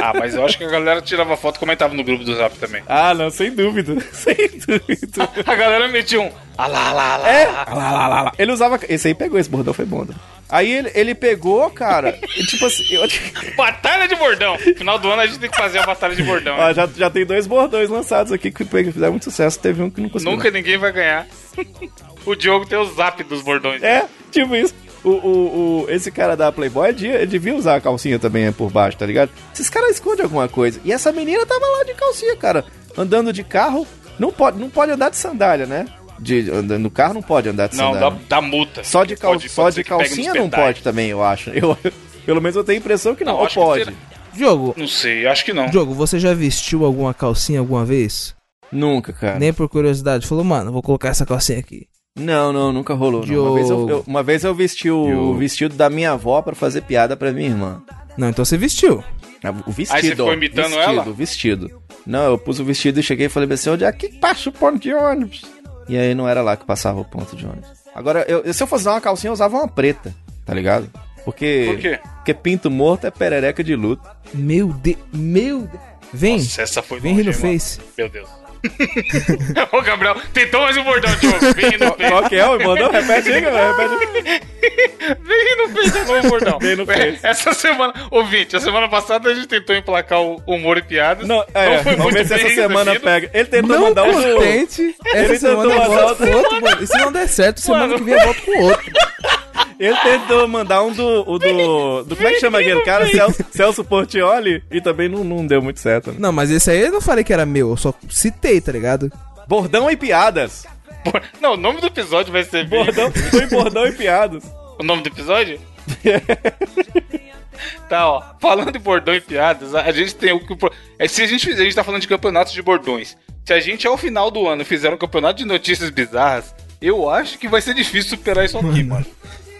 Ah, mas eu acho que a galera tirava foto e comentava no grupo do Zap também. Ah, não, sem dúvida. Sem dúvida. A galera metia um. Ah lá, lá, lá. É. Lá, lá, lá, lá. Ele usava. Esse aí pegou, esse bordão foi bom. né? Aí ele, ele pegou, cara. e tipo assim. Eu... Batalha de bordão. Final do ano a gente tem que fazer a batalha de bordão. Ó, já, já tem dois bordões lançados aqui que fizeram muito sucesso. Teve um que não conseguiu. Nunca ninguém vai ganhar. o Diogo tem o zap dos bordões. É, tipo isso. O, o, o- esse cara da Playboy, ele devia usar a calcinha também por baixo, tá ligado? Esses caras escondem alguma coisa. E essa menina tava lá de calcinha, cara. Andando de carro, Não pode, não pode andar de sandália, né? De, no carro não pode andar de Não, sandália. dá, dá multa. Só de, cal, Pode- só pode de calcinha não pode também, eu acho. Eu, pelo menos eu tenho a impressão que não. Não, Ou pode? Diogo, Não sei, acho que não. Diogo, você já vestiu alguma calcinha alguma vez? Nunca, cara. Nem por curiosidade. Falou, mano, vou colocar essa calcinha aqui. Não, não, nunca rolou. não. Uma, vez eu, eu- uma vez eu vesti o Diogo. vestido da minha avó pra fazer piada pra minha irmã. Não, então você vestiu. Ah, O vestido. Aí você ficou imitando vestido, ela? vestido. Não, eu pus o vestido e cheguei e falei assim, onde é que passa o ponto de ônibus? E aí não era lá que passava o ponto de ônibus. Agora, eu- se eu fosse usar uma calcinha, eu usava uma preta, tá ligado? Porque, Por quê? porque pinto morto é perereca de luto. Meu Deus. Meu Deus. Vem. Nossa, essa foi Vem rir no longe, mano? Face. Meu Deus. Ô, Gabriel, tentou mais um bordão, Diogo. Vem no Face. Qual que é o bordão? Repete aí, galera. Repete. Vem rir no Face de novo, bordão. Vem no Face. Essa semana, ouvinte, a semana passada a gente tentou emplacar o humor e piadas. Não, é, foi vamos muito ver se essa semana resolvido. pega. Ele tentou Não mandar um do... contente. Essa Ele semana eu mandar volto com outro, mano. E se não der certo, semana Mano. que vem eu volto com outro. Ele tentou mandar um do. O do, do como é que chama aquele cara? Celso, Celso Portioli. E também não, não deu muito certo. né? Não, mas esse aí eu não falei que era meu, eu só citei, tá ligado? Bordão e piadas. Não, o nome do episódio vai ser Bordão, foi bordão e piadas. O nome do episódio? tá, ó. Falando de bordão e piadas, a, gente tem o que. É, se a gente fizer, a gente tá falando de campeonatos de bordões. Se a gente, ao final do ano, fizer um campeonato de notícias bizarras, eu acho que vai ser difícil superar isso aqui, mano.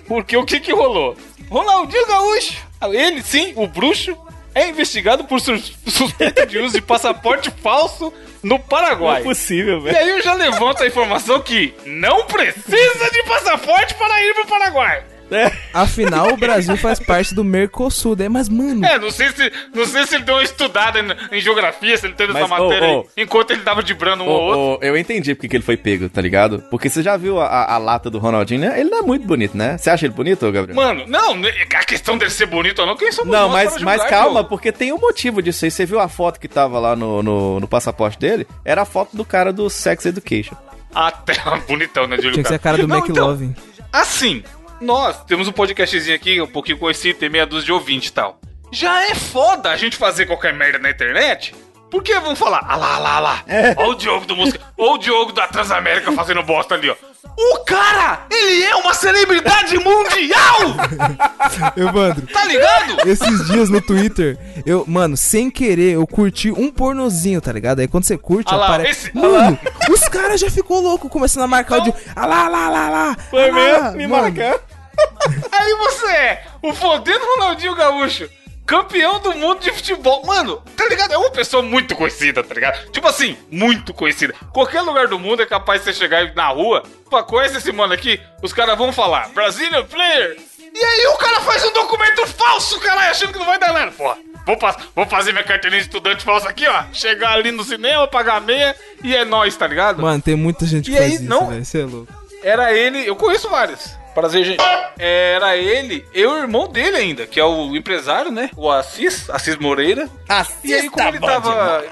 Porque o que que rolou? Ronaldinho Gaúcho, ele sim, o bruxo, é investigado por sus- suspeita de uso de passaporte falso no Não é Paraguai. possível, E velho. aí eu já levanto a informação que não precisa de passaporte para ir pro Paraguai. É. Afinal, o Brasil faz parte do Mercosul, né? Mas, mano, É, não sei se, não sei se ele deu uma estudada em, em geografia, se ele teve essa Mas, matéria ô, aí, enquanto ele tava dibrando um ou outro. Eu entendi porque que ele foi pego, tá ligado? Porque você já viu a, a- a lata do Ronaldinho, né? Ele não é muito bonito, né? Você acha ele bonito, Gabriel? Mano, não, né, a questão dele ser bonito ou não, quem somos Não, mas, para mas julgar, calma, porque tem um motivo disso aí. Você viu a foto que tava lá no, no, no passaporte dele? Era a foto do cara do Sex Education. Até bonitão, né, Júlio? tinha que ser a cara do Não, então, McLovin. Assim, nós temos um podcastzinho aqui, um pouquinho conhecido, tem meia dúzia de ouvintes e tal. Já é foda a gente fazer qualquer merda na internet. Porque vamos falar, ah lá, ah lá, ah lá. Ó o Diogo do Música, ou o Diogo da Transamérica fazendo bosta ali, ó. O cara, ele é uma celebridade mundial! Evandro, Tá ligado? esses dias no Twitter, eu, mano, sem querer, eu curti um pornozinho, tá ligado? Aí quando você curte, Ah lá, aparece. esse- ah Mano, os caras já ficou louco começando a marcar o de. Ah lá, ah lá, ah lá, ah lá. Foi ah lá, mesmo? Me mano. marcando. Aí você é o fodendo Ronaldinho Gaúcho, campeão do mundo de futebol. Mano, tá ligado? É uma pessoa muito conhecida, tá ligado? Tipo assim, muito conhecida. Qualquer lugar do mundo é capaz de você chegar aí na rua, pô, conhece esse mano aqui? Os caras vão falar, Brazilian Player. E aí o cara faz um documento falso, caralho, achando que não vai dar nada. Porra, vou, vou fazer minha carteirinha de estudante falsa aqui, ó. Chegar ali no cinema, pagar meia e é nóis, tá ligado? Mano, tem muita gente que E aí, faz isso, não- velho. Você é louco. Era ele, eu conheço vários. Prazer, gente. Era ele, eu e o irmão dele ainda, que é o empresário, né? O Assis, Assis Moreira. E aí, como ele tava.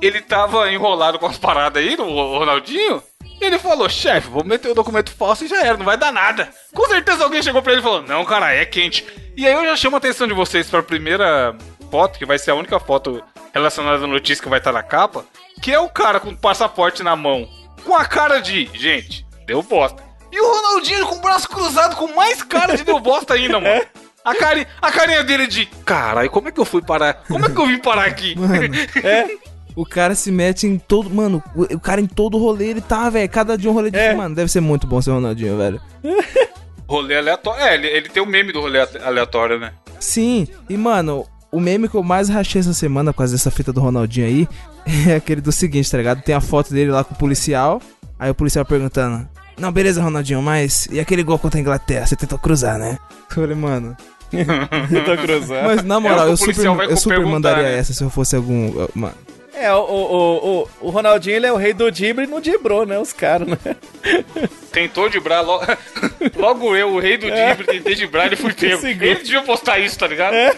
Ele tava enrolado com as paradas aí, o Ronaldinho. Ele falou, chefe, vou meter o documento falso e já era, não vai dar nada. Com certeza alguém chegou pra ele e falou, não, cara, é quente. E aí eu já chamo a atenção de vocês pra primeira foto, que vai ser a única foto relacionada à notícia que vai estar na capa, que é o cara com o passaporte na mão, com a cara de, gente, deu bosta. E o Ronaldinho com o braço cruzado, com mais cara de deu bosta ainda, mano. A, cari, a carinha dele de, caralho, como é que eu fui parar? Como é que eu vim parar aqui? Mano, o cara se mete em todo. Mano, o, o cara em todo rolê ele tá, velho. Cada dia um rolê de. É. Mano, deve ser muito bom ser Ronaldinho, velho. Rolê aleatório. É, ele, ele tem o meme do rolê ale- aleatório, né? Sim, e mano, o meme que eu mais rachei essa semana por causa dessa fita do Ronaldinho aí é aquele do seguinte, tá ligado? Tem a foto dele lá com o policial, aí o policial perguntando: Não, beleza, Ronaldinho, mas e aquele gol contra a Inglaterra? Você tentou cruzar, né? Eu falei, mano. Eu tô cruzando. Mas na É moral, o eu super, eu super mandaria né? essa se eu fosse algum. uh, Mano. É, o, o, o, o, Ronaldinho, ele é o rei do dibre e não dibrou, né? Os caras, né? Tentou dibrar logo. logo eu, o rei do É. Dibre, tentei dibrar e fui pego. Ele devia postar isso, tá ligado? É.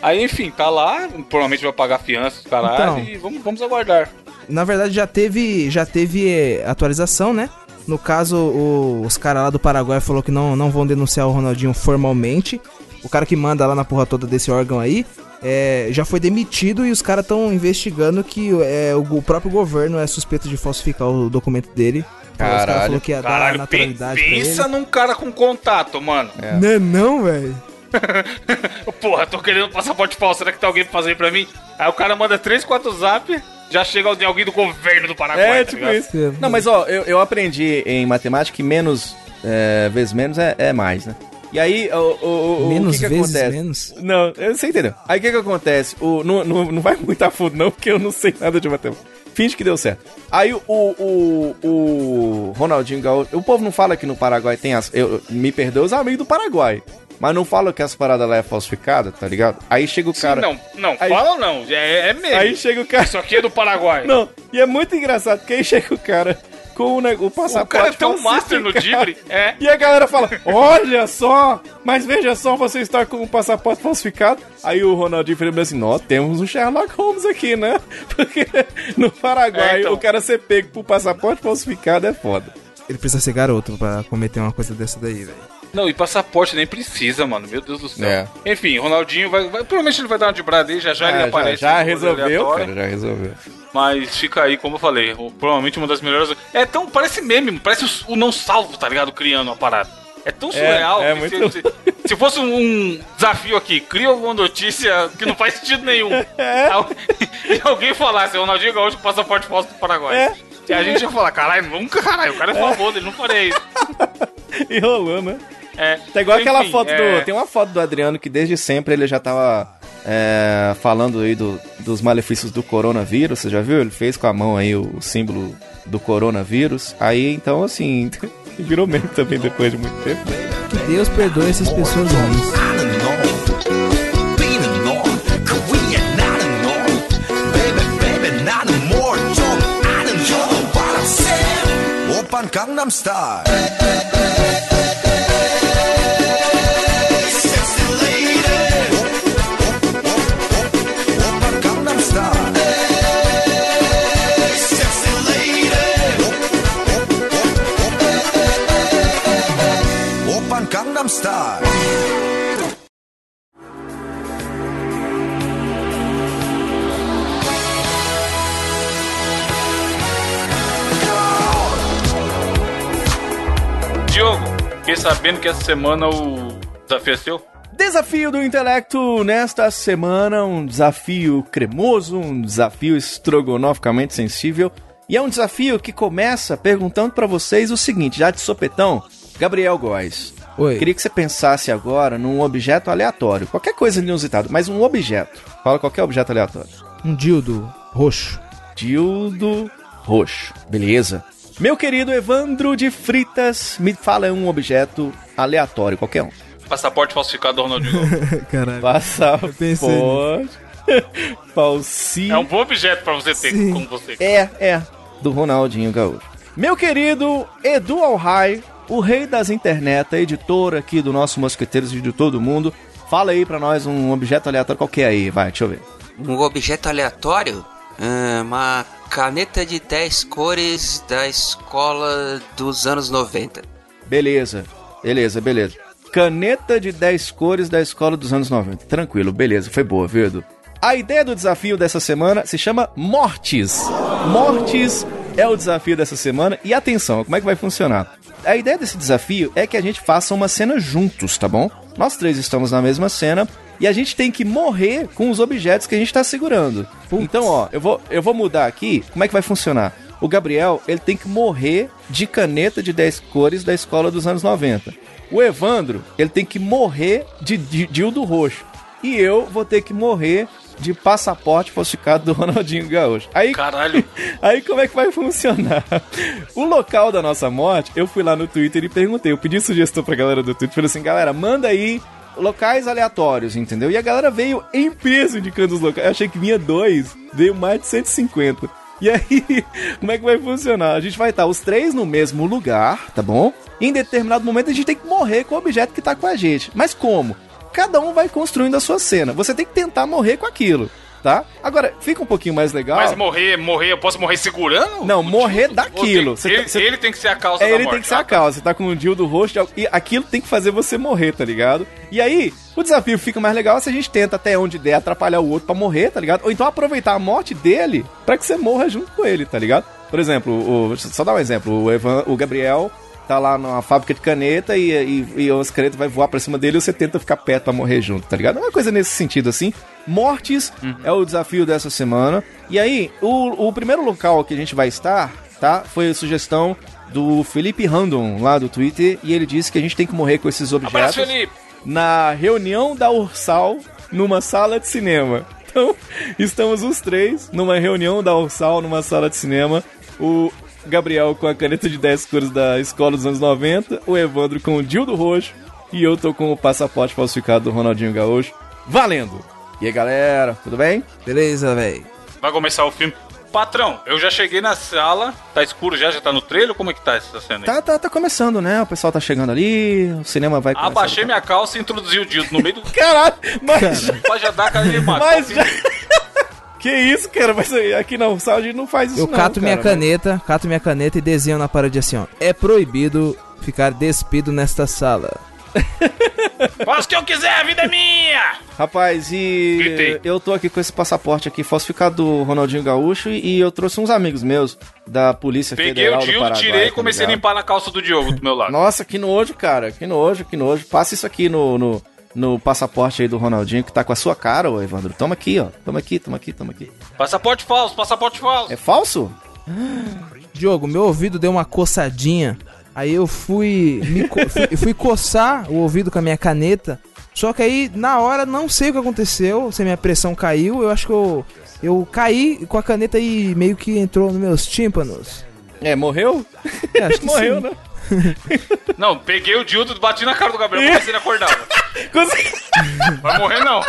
Aí, enfim, tá lá. Provavelmente vai pagar fiança, caralho. Então. E vamos, vamos aguardar. Na verdade, já teve, já teve eh, atualização, né? No caso, o- os caras lá do Paraguai falou que não, não vão denunciar o Ronaldinho formalmente. O cara que manda lá na porra toda desse órgão aí é, já foi demitido e os caras estão investigando que é, o, o próprio governo é suspeito de falsificar o documento dele. Caralho. falou que ia dar Caralho, naturalidade pensa num cara com contato, mano. É. Não é não, velho? Porra, tô querendo passaporte falso, será que tem alguém pra fazer pra mim? Aí o cara manda 3, 4 zap, já chega de alguém do governo do Paraguai, É, tá tipo ligado? isso. Não, mas ó, eu, eu aprendi em matemática que menos é, vezes menos é, é mais, né? E aí, o, o, o, Menos o que, que vezes acontece? menos? Não, eu sei entendeu. Aí o que que acontece? O, não, não, não vai muito a fundo não, porque eu não sei nada de matemática. Finge que deu certo. Aí o, o, o Ronaldinho Gaúcho... O povo não fala que no Paraguai tem as... Eu, me perdoa os amigos do Paraguai. Mas não fala que as paradas lá é falsificada, tá ligado? Aí chega o Sim, cara... não, não, Aí- fala não, é, é mesmo. Aí chega o cara... Isso aqui é do Paraguai. Não, e é muito engraçado, porque aí chega o cara com o, o passaporte o cara tem um master no. Dibre, é. E a galera fala, olha só, mas veja só, você está com o passaporte falsificado. Aí o Ronaldinho falou assim, nós temos um Sherlock Holmes aqui, né? Porque no Paraguai, É, então. o cara ser pego por passaporte falsificado é foda. Ele precisa ser garoto pra cometer uma coisa dessa daí, velho. Não, e passaporte nem precisa, mano. Meu Deus do céu. É. Enfim, Ronaldinho vai, vai- Provavelmente ele vai dar uma de brada aí, já já ele É, aparece. já, já no resolveu, cara, já resolveu. Mas fica aí, como eu falei, provavelmente uma das melhores. É tão. Parece meme, parece o, o não salvo, tá ligado? Criando uma parada. É tão surreal. é que muito- se, se- se fosse um desafio aqui, cria alguma notícia que não faz sentido nenhum. É. E alguém falasse, Ronaldinho Gaúcho passaporte falso do Paraguai. É. E a gente ia falar, caralho, nunca, caralho, o cara é famoso, ele não faria isso. E rolou, né? É. Tá igual aquela Enfim, foto é, do. Tem uma foto do Adriano que desde sempre ele já tava é, falando aí do- dos malefícios do coronavírus. Você já viu? Ele fez com a mão aí o símbolo do coronavírus. Aí então, assim, virou meme também depois de muito tempo. Que Deus perdoe essas pessoas ruins. 오빤 Gangnam Style. Diogo, fiquei sabendo que essa semana o desafio é seu? Desafio do intelecto nesta semana, um desafio cremoso, um desafio estrogonoficamente sensível e é um desafio que começa perguntando para vocês o seguinte, já de sopetão, Gabriel Góes, Oi. Queria que você pensasse agora num objeto aleatório, qualquer coisa inusitada, mas um objeto. Fala qualquer objeto aleatório. Um dildo roxo. Dildo roxo. Beleza. Meu querido Evandro de Fritas, me fala um objeto aleatório, qualquer um. Passaporte falsificado do Ronaldinho Gaúcho. Caralho. Passaporte. Falsi. É um bom objeto pra você ter Sim. como você. É, é. Do Ronaldinho Gaúcho. Meu querido Edu Alhai, o rei das internet, editor aqui do nosso Mosqueteiros de todo mundo. Fala aí pra nós um objeto aleatório qualquer aí, vai, deixa eu ver. Um objeto aleatório? Ah, uma caneta de 10 cores da escola dos anos 90. Beleza, beleza, beleza. Caneta de 10 cores da escola dos anos 90. Tranquilo, beleza, foi boa, viu, Edu? A ideia do desafio dessa semana se chama Mortes. Mortes é o desafio dessa semana. E atenção, como é que vai funcionar? A ideia desse desafio é que a gente faça uma cena juntos, tá bom? Nós três estamos na mesma cena e a gente tem que morrer com os objetos que a gente tá segurando. Então, ó, eu vou, eu vou mudar aqui. Como é que vai funcionar? O Gabriel, ele tem que morrer de caneta de 10 cores da escola dos anos 90. O Evandro, ele tem que morrer de, de dildo roxo. E eu vou ter que morrer de passaporte falsificado do Ronaldinho Gaúcho. Aí, Caralho. aí como é que vai funcionar? O local da nossa morte, eu fui lá no Twitter e perguntei. Eu pedi sugestão pra galera do Twitter. Falei assim, galera, manda aí locais aleatórios, entendeu? E a galera veio em peso indicando os locais. Eu achei que vinha dois, veio mais de 150. E aí, como é que vai funcionar? A gente vai estar os três no mesmo lugar, tá bom? E em determinado momento a gente tem que morrer com o objeto que tá com a gente. Mas como? Cada um vai construindo a sua cena. Você tem que tentar morrer com aquilo. tá? Agora, fica um pouquinho mais legal. Mas morrer, morrer, eu posso morrer segurando? Não, morrer dildo? daquilo. Tem- tá- ele, você- ele tem que ser a causa É, da ele morte. tem que ser a Ah, tá. causa. Você tá com um deal do rosto e aquilo tem que fazer você morrer, tá ligado? E aí, o desafio fica mais legal se a gente tenta até onde der atrapalhar o outro pra morrer, tá ligado? Ou então aproveitar a morte dele pra que você morra junto com ele, tá ligado? Por exemplo, o, só dar um exemplo, o, Evan, o Gabriel tá lá numa fábrica de caneta e, e, e as canetas vai voar pra cima dele e você tenta ficar perto pra morrer junto, tá ligado? É uma coisa nesse sentido assim. Mortes é o desafio dessa semana. E aí, o, o primeiro local que a gente vai estar, tá? Foi a sugestão do Felipe Random lá do Twitter e ele disse que a gente tem que morrer com esses objetos Abraço, Felipe. na reunião da Ursal numa sala de cinema. Então, estamos os três numa reunião da Ursal numa sala de cinema. O Gabriel com a caneta de 10 cores da escola dos anos 90, o Evandro com o Dildo Roxo e eu tô com o passaporte falsificado do Ronaldinho Gaúcho. Valendo! E aí, galera, tudo bem? Beleza, velho. Vai começar o filme. Patrão, eu já cheguei na sala. Tá escuro já? Já tá no trailer? Como é que tá essa cena aí? Tá, tá, tá começando, né? O pessoal tá chegando ali, o cinema vai começar. Abaixei minha calça e introduzi o dildo no meio do... Caralho, mas... Pode já dar a cara de macho. Mas já... que isso, cara? Mas aqui na Ursal a gente não faz isso Eu não, cato minha cara. caneta, cato minha caneta e desenho na parede assim, ó. É proibido ficar despido nesta sala. Faz o que eu quiser, a vida é minha! Rapaz, e Gritei. eu tô aqui com esse passaporte aqui falsificado do Ronaldinho Gaúcho e eu trouxe uns amigos meus da Polícia Peguei Federal o do dildo, Paraguai. tirei e tá comecei a limpar na calça do Diogo do meu lado. Nossa, que nojo, cara. Que nojo, que nojo. Passa isso aqui no, no, no passaporte aí do Ronaldinho que tá com a sua cara, ô Evandro. Toma aqui, ó. Toma aqui, toma aqui, toma aqui. Passaporte falso, passaporte falso. É falso? Diogo, meu ouvido deu uma coçadinha. Aí eu fui, me co- fui, fui coçar o ouvido com a minha caneta. Só que aí, na hora, não sei o que aconteceu. Se a minha pressão caiu, eu acho que eu, eu caí com a caneta e meio que entrou nos meus tímpanos. É, morreu? É, acho que Morreu, sim. né? Não, peguei o dildo, bati na cara do Gabriel pra ver se ele acordava. Consegui, Vai morrer não.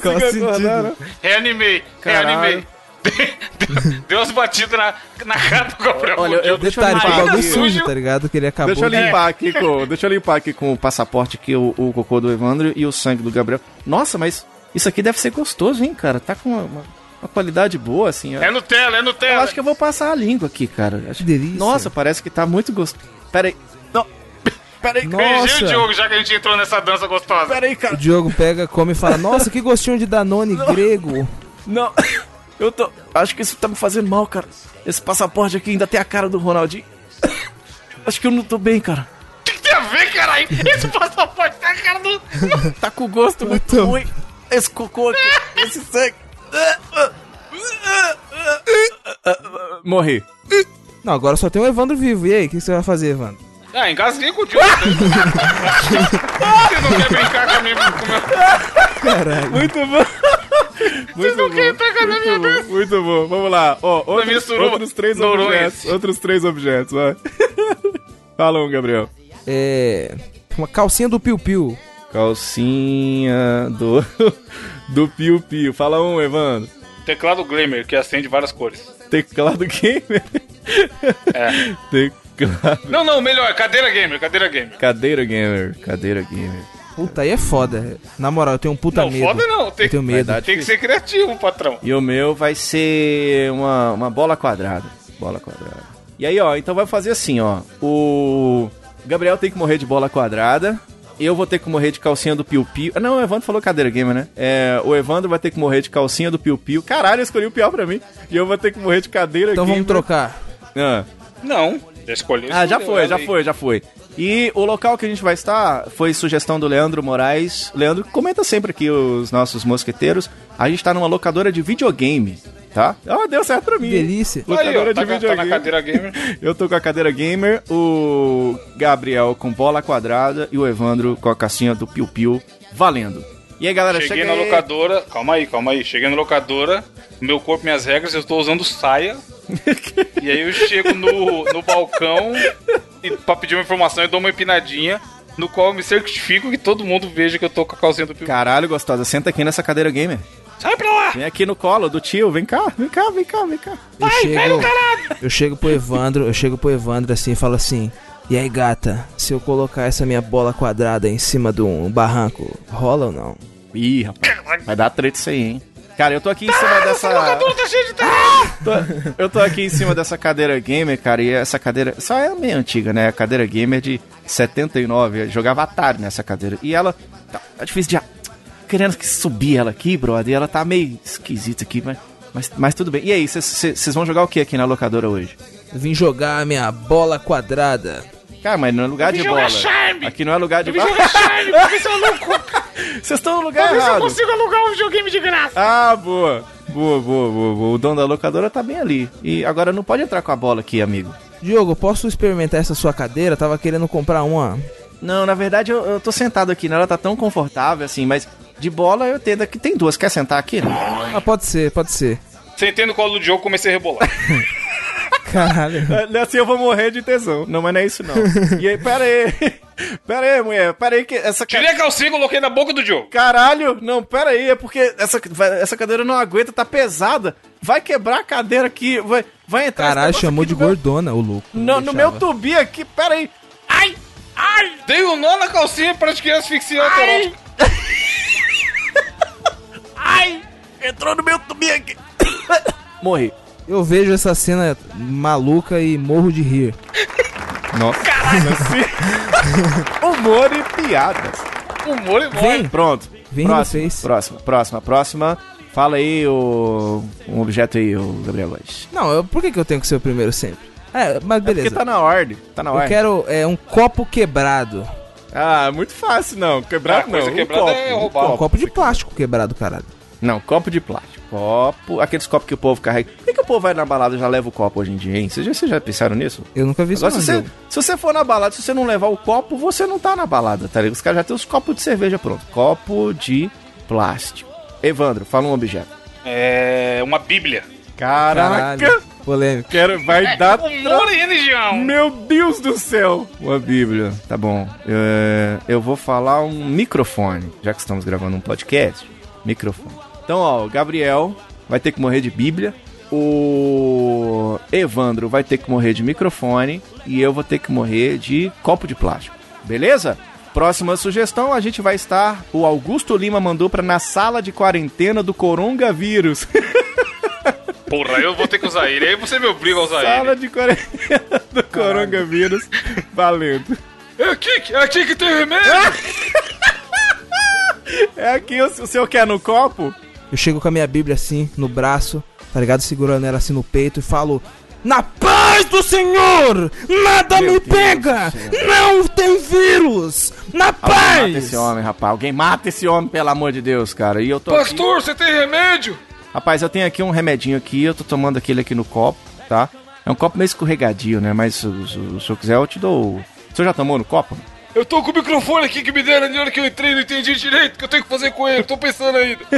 consegui acordar? Reanimei, Caralho. reanimei. Deu umas batidas na, na cara do Gabriel. Olha, eu- Deixa eu Detalhe, limpar foi bagulho aqui. sujo, tá ligado? Que ele acabou Deixa eu de- limpar aqui com, deixa eu limpar aqui com o passaporte aqui o, o cocô do Evandro e o sangue do Gabriel. Nossa, mas isso aqui deve ser gostoso, hein, cara? Tá com uma, uma- uma qualidade boa, assim. ó. É Nutella, é Nutella. Eu acho que eu vou passar a língua aqui, cara. Acho... Que delícia. Nossa, parece que tá muito gostoso. Pera aí. Não. Pera aí, Nossa. Beijinho, Diogo, já que a gente entrou nessa dança gostosa. Pera aí, O cara. Diogo pega, come e fala: Nossa, que gostinho de Danone grego. Não. Eu tô. Acho que isso tá me fazendo mal, cara. Esse passaporte aqui ainda tem a cara do Ronaldinho. Acho que eu não tô bem, cara. O que, que tem a ver, caralho? Esse passaporte tá a cara do... Tá com gosto muito tô- ruim. Esse cocô aqui, esse sangue. Morri. Não, agora só tem o Evandro vivo. E aí, o que você vai fazer, Evandro? Ah, engasguei com o Diogo. Você não quer brincar com a minha... Com meu... Caralho. Muito bom. Muito não bom. querem pegar na minha muito bom, muito bom. Vamos lá. Ó, minha outros, outros três Noronha. objetos. Outros três objetos, vai. Fala um, Gabriel. É. Uma calcinha do Piu Piu. Calcinha do. Do Piu Piu. Fala um, Evandro. Teclado Glimmer, que acende várias cores. Teclado gamer. É. Teclado. Não, não, melhor, cadeira gamer, cadeira gamer. Cadeira gamer. Cadeira gamer. Puta, aí é foda. Na moral, eu tenho um puta não, medo. foda não, tem, Eu tenho medo. Tem que ser criativo, patrão. E o meu vai ser uma, uma bola quadrada. Bola quadrada. E aí, ó, então vai fazer assim, ó. O Gabriel tem que morrer de bola quadrada. Eu vou ter que morrer de calcinha do Piu Piu. Ah, não, o Evandro falou cadeira gamer, né? É, o Evandro vai ter que morrer de calcinha do Piu Piu. Caralho, eu escolhi o pior pra mim. E eu vou ter que morrer de cadeira Então gamer. vamos trocar. Ah. Não, já escolheu. Ah, já foi, já foi, já foi. E o local que a gente vai estar foi sugestão do Leandro Moraes. Leandro comenta sempre aqui os nossos mosqueteiros. A gente tá numa locadora de videogame, tá? Ah, deu certo pra mim. Delícia. Aí, ó, Locadora tá, de tá na videogame. cadeira gamer. Eu tô com a cadeira gamer, o Gabriel com bola quadrada e o Evandro com a cassinha do Piu Piu valendo. E aí, galera, Cheguei chega na aí. locadora, calma aí, calma aí. Cheguei na locadora, meu corpo, minhas regras, eu estou usando saia. e aí eu chego no, no balcão e pra pedir uma informação eu dou uma empinadinha, no qual eu me certifico que todo mundo veja que eu tô com a calcinha do Piu. Caralho, gostosa, senta aqui nessa cadeira gamer. Sai pra lá! Vem aqui no colo do tio, vem cá, vem cá, vem cá, vem cá. Eu chego, eu chego pro Evandro, eu chego pro Evandro assim e falo assim: E aí, gata, se eu colocar essa minha bola quadrada em cima de um barranco, rola ou não? Ih, rapaz, vai dar treta isso aí, hein? Cara, eu tô aqui em cima dessa. tá cheio de Tô- eu tô aqui em cima dessa cadeira gamer, cara, e essa cadeira só é meio antiga, né? A cadeira gamer de 79, eu jogava Atari nessa cadeira. E ela tá, tá difícil de querendo que subir ela aqui, brother, e ela tá meio esquisita aqui, mas mas, mas tudo bem. E aí, vocês vão jogar o que aqui na locadora hoje? Eu vim jogar a minha bola quadrada. Cara, mas não é lugar de bola. Charme. Aqui não é lugar de bola. Eu. Vocês estão no lugar errado. alugar um videogame de graça. Ah, boa. Boa, boa, boa, boa. O dono da locadora tá bem ali. E agora não pode entrar com a bola aqui, amigo. Diogo, posso experimentar essa sua cadeira? Tava querendo comprar uma. Não, na verdade eu, eu tô sentado aqui, né? Ela tá tão confortável assim, mas de bola eu entendo que tem duas. Quer sentar aqui? Não? Ah, pode ser, pode ser. Sentei no colo do Diogo comecei a rebolar. Caralho. Assim eu vou morrer de tesão. Não, mas não é isso não. E aí, pera aí. Pera aí, mulher. Pera aí que essa ca- Tirei a calcinha e coloquei na boca do Diogo. Caralho, não, pera aí, é porque essa, essa cadeira não aguenta, tá pesada. Vai quebrar a cadeira aqui, vai, vai entrar. Caralho, chamou de meu- gordona o louco. No, no meu tubi aqui, pera aí. Ai, ai, Dei um nó na calcinha e pratiquei asfixia automática. Ai. Entrou no meu tubi aqui. Morri. Eu vejo essa cena maluca e morro de rir. Nossa. Caralho, Humor e piadas. Humor e Vem. morre. Pronto. Vem no próxima, próxima, próxima, próxima. Fala aí o um objeto aí, o Gabriel Góes. Não, eu, por que, que eu tenho que ser o primeiro sempre? É, mas beleza. Porque tá na ordem, tá na Eu ordem. quero é, um copo quebrado. Ah, muito fácil não. Quebrado Ah, coisa não. quebrada um é copo, roubar. um Um copo de plástico quebrado, caralho. Não, copo de plástico. Copo. Aqueles copos que o povo carrega. Por que, que o povo vai na balada e já leva o copo hoje em dia, hein? Vocês já, vocês já pensaram nisso? Eu nunca vi isso Agora, não, se você, se você for na balada, se você não levar o copo, você não tá na balada, tá ligado? Os caras já têm os copos de cerveja pronto. Copo de plástico. Evandro, fala um objeto. É. Uma bíblia. Caraca! Caralho. Polêmico. Quero, vai dar. Humor e religião. Meu Deus do céu! Uma Bíblia. Tá bom. É, eu vou falar um microfone, já que estamos gravando um podcast. Microfone. Então, ó, o Gabriel vai ter que morrer de Bíblia. O Evandro vai ter que morrer de microfone. E eu vou ter que morrer de copo de plástico. Beleza? Próxima sugestão, a gente vai estar. O Augusto Lima mandou pra na sala de quarentena do coronavírus. Porra, eu vou ter que usar ele. Aí você me obriga a usar sala ele. de quarentena do coronavírus. Valendo. É aqui, é aqui que tem remédio. É aqui, o, o senhor quer no copo? Eu chego com a minha Bíblia assim, no braço, tá ligado? Segurando ela assim no peito e falo: Na paz do Senhor! Nada Meu me Deus pega! Não tem vírus! Na Alguém mata paz! esse homem, rapaz. Alguém mata esse homem, pelo amor de Deus, cara. E eu tô aqui... Pastor, você tem remédio? Rapaz, eu tenho aqui um remedinho aqui, eu tô tomando aquele aqui no copo, tá? É um copo meio escorregadio, né? Mas se, se- se o senhor quiser, eu te dou... o- O senhor já tomou no copo? Eu tô com o microfone aqui que me deram na hora que eu entrei, não entendi direito o que eu tenho que fazer com ele. Tô pensando ainda.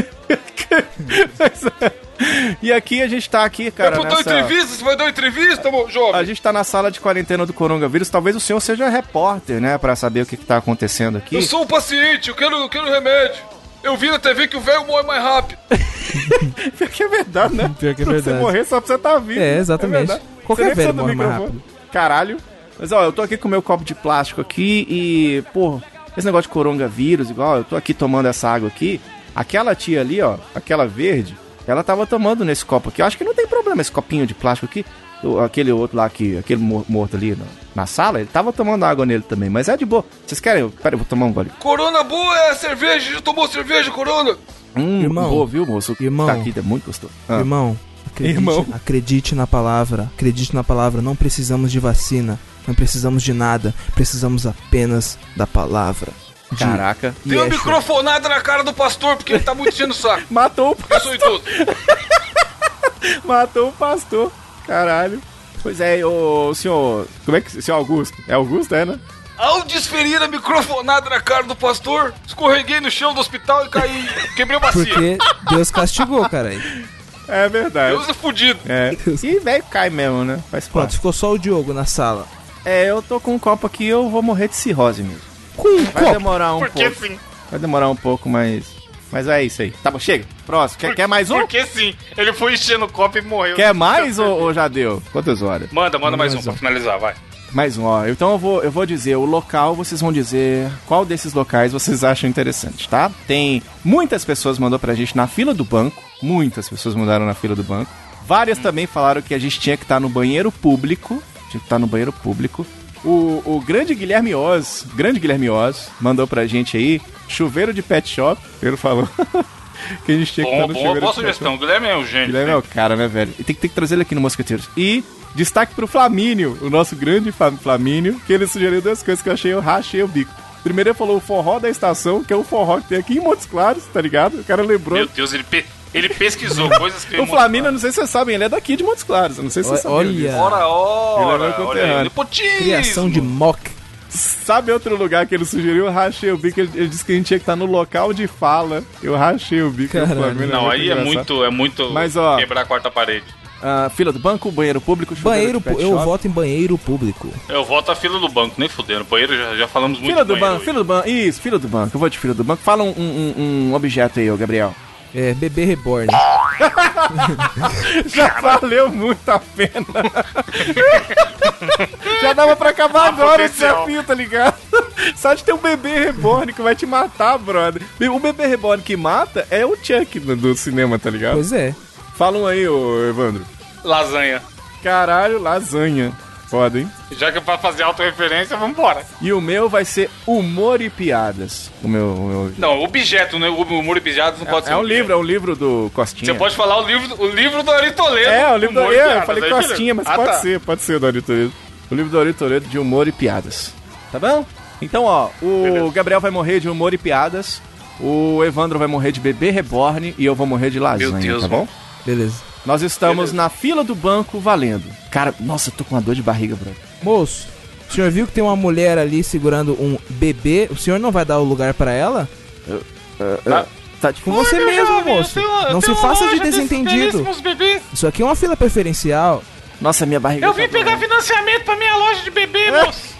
e aqui a gente tá aqui, cara, é pra dar nessa... entrevista? Você vai dar uma entrevista, mo- A jovem? gente tá na sala de quarentena do coronavírus. Talvez o senhor seja repórter, né? Pra saber o que, que tá acontecendo aqui. Eu sou um paciente, eu quero, eu quero remédio. Eu vi na TV que o velho morre mais rápido. Pior que é verdade, né? Pior que é verdade. Você morrer só pra você tá vivo. É, exatamente. verdade. Qualquer velho morre mais microfone. rápido. Caralho. Mas ó, eu tô aqui com meu copo de plástico aqui e, pô, esse negócio de coronavírus, igual, eu tô aqui tomando essa água aqui. Aquela tia ali, ó, aquela verde, ela tava tomando nesse copo aqui. Eu acho que não tem problema esse copinho de plástico aqui. O- Aquele outro lá que, aquele mor- morto ali na, na sala, ele tava tomando água nele também, mas é de boa. Vocês querem? Pera, eu vou tomar um gole. Corona boa é cerveja, já tomou cerveja, Corona? Hum, Irmão. boa, viu, moço? Irmão. Tá aqui, é muito gostoso. Ah. Irmão, acredite, Irmão. acredite na palavra. Acredite na palavra. Não precisamos de vacina. Não precisamos de nada. Precisamos apenas da palavra. De Caraca. Deu uma microfonada na cara do pastor, porque ele tá muito enchendo o saco. Matou o Eu sou idoso. Matou o pastor. Caralho. Pois é, o senhor. Como é que. Senhor Augusto? É Augusto, é, né? Ao desferir a microfonada na cara do pastor, escorreguei no chão do hospital e caí. Quebrei a bacia. Porque Deus castigou, caralho. É verdade. Deus é fudido. É. E velho cai mesmo, né? Faz Pronto, parte. ficou só o Diogo na sala. É, eu tô com um copo aqui eu vou morrer de cirrose mesmo. Com um Vai copo. demorar um Porque pouco. sim. Vai demorar um pouco, mas. Mas é isso aí. Tá bom, chega. Próximo. Quer, quer mais um? Porque sim. Ele foi enchendo o copo e morreu. Quer mais ou, ou já deu? Quantas horas? Manda, manda mais um Mais pra um. finalizar, vai. Mais um, ó. Então eu vou, eu vou dizer o local, vocês vão dizer qual desses locais vocês acham interessante, tá? Tem muitas pessoas mandou pra gente na fila do banco, Muitas pessoas mudaram na fila do banco. Várias também falaram que a gente tinha que estar no banheiro público. Tinha que estar no banheiro público. O, o grande Guilherme Oz, grande Guilherme Oz, mandou pra gente aí chuveiro de pet shop. Ele falou que a gente tinha que estar Bom, no boa, chuveiro boa sugestão. O Guilherme é um gênio. Guilherme é o cara, né, velho? E tem que, tem que trazer ele aqui no Mosqueteiros. E destaque pro Flamínio, o nosso grande Flamínio, que ele sugeriu duas coisas que eu achei, eu rachei o bico. Primeiro ele falou o forró da estação, que é o forró que tem aqui em Montes Claros, tá ligado? O cara lembrou. Meu Deus, ele, ele pesquisou coisas que... O Flamínio, eu não sei se vocês sabem, ele é daqui de Montes Claros. Eu não sei se vocês Olha- sabem. Ora, ora, Ele é olha aí, nepotismo. Criação de mock. Sabe outro lugar que ele sugeriu? Eu rachei o bico. Ele, ele disse que a gente tinha que estar no local de fala. Eu rachei o bico. Caralho. Flamínio Não, aí é muito, é muito Mas, ó, quebrar a quarta parede. Ah, fila do banco, banheiro público, Banheiro, eu shop. voto em banheiro público. Eu volto a fila do banco, nem fudendo. Banheiro, já, já falamos muito Fila do banco, fila do banco. Isso, fila do banco. Eu vou de fila do banco. Fala um, um, um- um objeto aí, ô Gabriel. É, bebê reborn. Já valeu muito a pena. Já dava pra acabar agora potencial. desafio, tá ligado? Só de ter um bebê reborn que vai te matar, brother. O bebê reborn que mata é o Chuck do, do cinema, tá ligado? Pois é. Fala um aí, ô Evandro. Lasanha. Caralho, lasanha. Foda, hein? Já que é pra fazer autorreferência, vambora. E o meu vai ser humor e piadas. O meu. O meu... Não, objeto, né? O humor e pijadas não pode ser É um objeto. livro, é um livro do Costinha. Você pode falar o livro, o livro do Ari Toledo. É, o livro do é, eu piadas, falei Costinha, mas Ah, pode tá. ser, pode ser do Ari Toledo. O livro do Ari Toledo de humor e piadas. Tá bom? Então, ó, o Beleza. Gabriel vai morrer de humor e piadas, o Evandro vai morrer de bebê reborn e eu vou morrer de lasanha, Meu Deus, tá bom? Beleza. Nós estamos Beleza. na fila do banco valendo. Cara, nossa, eu tô com uma dor de barriga, bro. Moço, o senhor viu que tem uma mulher ali segurando um bebê? O senhor não vai dar o lugar pra ela? Tá, tá difícil. Com você mesmo, jovem, moço. tenho- Não se faça de desentendido. Isso aqui é uma fila preferencial. Nossa, minha barriga Eu tá vim pegar doendo. financiamento pra minha loja de bebê, É. moço.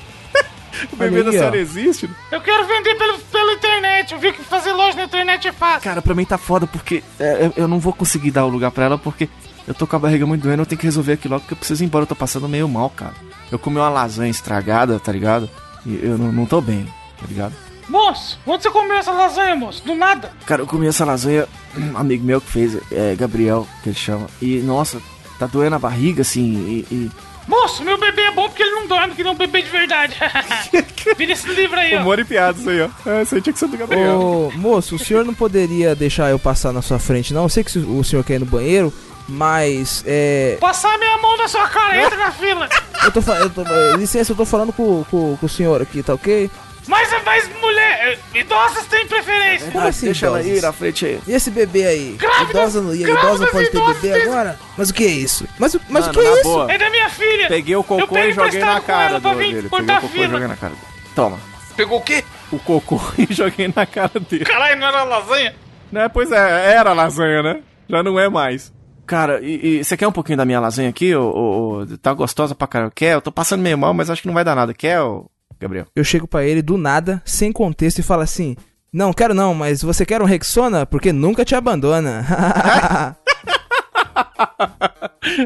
O bebê Olha da aí, senhora ó. existe? Eu quero vender pelo, pela internet. Eu vi que fazer loja na internet é fácil. Cara, pra mim tá foda porque é, eu, eu não vou conseguir dar o lugar pra ela porque eu tô com a barriga muito doendo, eu tenho que resolver aqui logo porque eu preciso ir embora, eu tô passando meio mal, cara. Eu comi uma lasanha estragada, tá ligado? E eu não, não tô bem, tá ligado? Moço, onde você comeu essa lasanha, moço? Do nada. Cara, eu comi essa lasanha, um amigo meu que fez, é Gabriel, que ele chama. E nossa, tá doendo a barriga assim, e. e... Moço, meu bebê é bom porque ele não dorme, que nem um bebê de verdade. Vira esse livro aí, ó. Humor e piadas aí, ó. É, isso aí tinha que ser do Gabriel. Ô, moço, o senhor não poderia deixar eu passar na sua frente, não? Eu sei que o senhor quer ir no banheiro, mas é. Passar minha mão na sua cara, entra na fila. Eu tô falando. Licença, eu tô falando com, com, com o senhor aqui, tá ok? Mas, mas mulher, eh, idosas têm preferência. Como assim, Deixa ela idosas? ir na frente aí. E esse bebê aí? Grávidas- idosa não idosa pode ter bebê têm- agora? Mas o que é isso? Mas, o- mas Mano, o que é isso? boa. É da minha filha. Peguei o cocô e joguei na cara ela do, dele. Peguei o cocô e joguei na cara dele. Toma. Pegou o quê? O cocô e joguei na cara dele. Caralho, não era lasanha? Né, pois é, era lasanha, né? Já não é mais. Cara, e, você quer um pouquinho da minha lasanha aqui? Ô, ô, ô, tá gostosa pra caralho? Quer? Eu tô passando meio mal, mas acho que não vai dar nada. Quer, ô, Gabriel? Eu chego pra ele do nada, sem contexto, e falo assim: Não, quero não, mas você quer um Rexona? Porque nunca te abandona.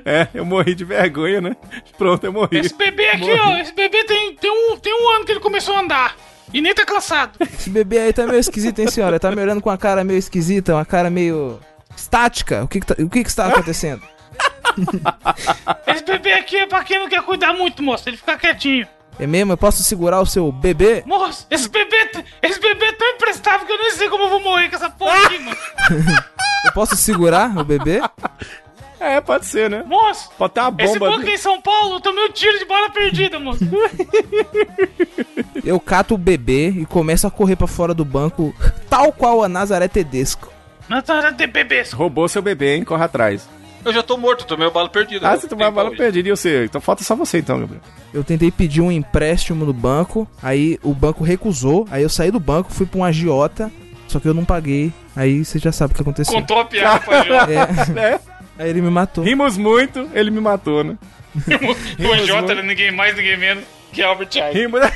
É, eu morri de vergonha, né? Pronto, eu morri. Esse bebê aqui, Morri. ó, esse bebê tem, tem, um, tem um ano que ele começou a andar. E nem tá cansado. Esse bebê aí tá meio esquisito, hein, senhora? Tá me olhando com uma cara meio esquisita, uma cara meio. estática. O que que, tá, o que que está acontecendo? Esse bebê aqui é pra quem não quer cuidar muito, moço. Ele fica quietinho. É mesmo? Eu posso segurar o seu bebê? Moço, esse bebê, esse bebê é tão imprestável que eu nem sei como eu vou morrer com essa porra aqui, mano. Eu posso segurar o bebê? É, pode ser, né? Moço, Pode ter uma esse bomba. banco em São Paulo, eu tomei um tiro de bala perdida, moço. Eu cato o bebê e começo a correr pra fora do banco, tal qual a Nazaré Tedesco. Nazaré de bebês. Roubou seu bebê, hein? Corre atrás. Eu já tô morto, tomei o bala perdido. Ah, você tomou a bala perdida e você. Então falta só você, então, Gabriel. Eu tentei pedir um empréstimo no banco, aí o banco recusou, aí eu saí do banco, fui pra um agiota, só que eu não paguei. Aí você já sabe o que aconteceu. Contou a piada pra Jota. É, É, aí ele me matou. rimos muito, ele me matou, né? O AJ era ninguém mais, ninguém menos que Albert Einstein. Rimos.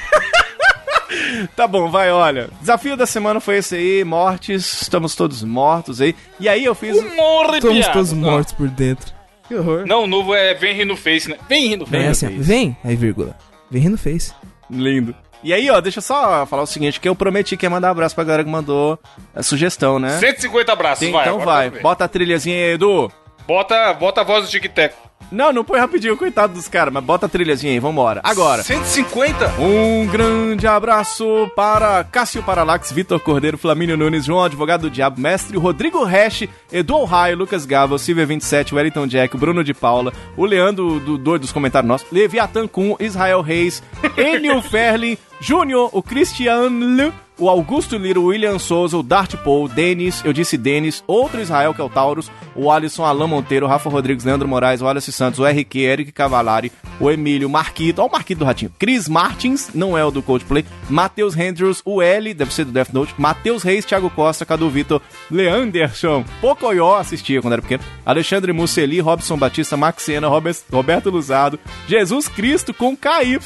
tá bom, vai, olha. Desafio da semana foi esse aí, mortes, estamos todos mortos aí. E aí eu fiz. Morre, Estamos piada. todos mortos por dentro. Que horror. Não, o novo é Vem rir no Face, né? Vem rir no Não é Face. assim, ó, vem, aí vírgula. Vem rindo face. Lindo. E aí, ó, deixa eu só falar o seguinte, que eu prometi que ia mandar um abraço pra galera que mandou a sugestão, né? 150 abraços, Sim, vai. então vai. Bota a trilhazinha aí, Edu. Bota, bota a voz do Tic Tac. Não, não põe rapidinho, coitado dos caras, mas bota a trilhazinha aí, vambora. Agora. 150? Um grande abraço para Cássio Paralax, Vitor Cordeiro, Flamínio Nunes, João Advogado do Diabo, Mestre, Rodrigo Resch, Edu Ohio, Lucas Gava, Silvia 27, Wellington Jack, Bruno de Paula, o Leandro do Doido dos comentários nossos, Leviathan Kun, Israel Reis, Enio Ferlin, Júnior, o Cristiano, o Augusto Liro, o William Souza, o Dart Paul, Denis, eu disse Denis, outro Israel que é o Taurus, o Alisson Alain Monteiro, o Rafa Rodrigues, Leandro Moraes, o Wallace Santos, o RQ, Eric Cavalari, o Emílio, o Marquito, ó o Marquito do Ratinho, Chris Martins, não é o do Coldplay, Matheus Andrews, o L, deve ser do Death Note, Matheus Reis, Thiago Costa, Cadu Vitor, Leanderson, Pocoyó, assistia quando era pequeno, Alexandre Musseli, Robson Batista, Maxena, Robert, Roberto Luzado, Jesus Cristo com KY,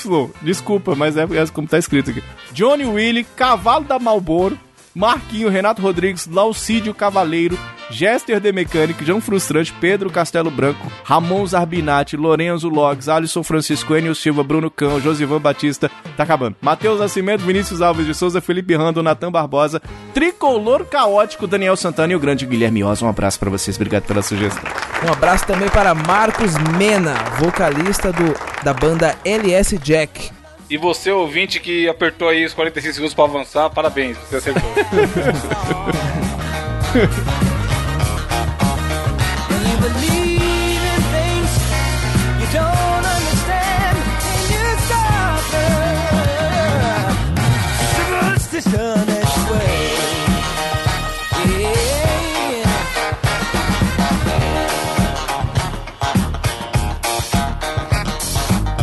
desculpa, mas é, é como tá escrito aqui, Johnny Willy, Cavalo da Malboro, Marquinho, Renato Rodrigues, Laucídio Cavaleiro, Jester The Mechanic, João Frustrante, Pedro Castelo Branco, Ramon Zarbinati, Lorenzo Logs, Alisson Francisco, Enio Silva, Bruno Cão, Josivan Batista, tá acabando. Matheus Nascimento, Vinícius Alves de Souza, Felipe Rando, Natan Barbosa, Tricolor Caótico, Daniel Santana e o grande Guilherme Oz. Um abraço pra vocês, obrigado pela sugestão. Um abraço também para Marcos Mena, vocalista do, da banda LS Jack. E você, ouvinte, que apertou aí os 45 segundos pra avançar, parabéns, você acertou.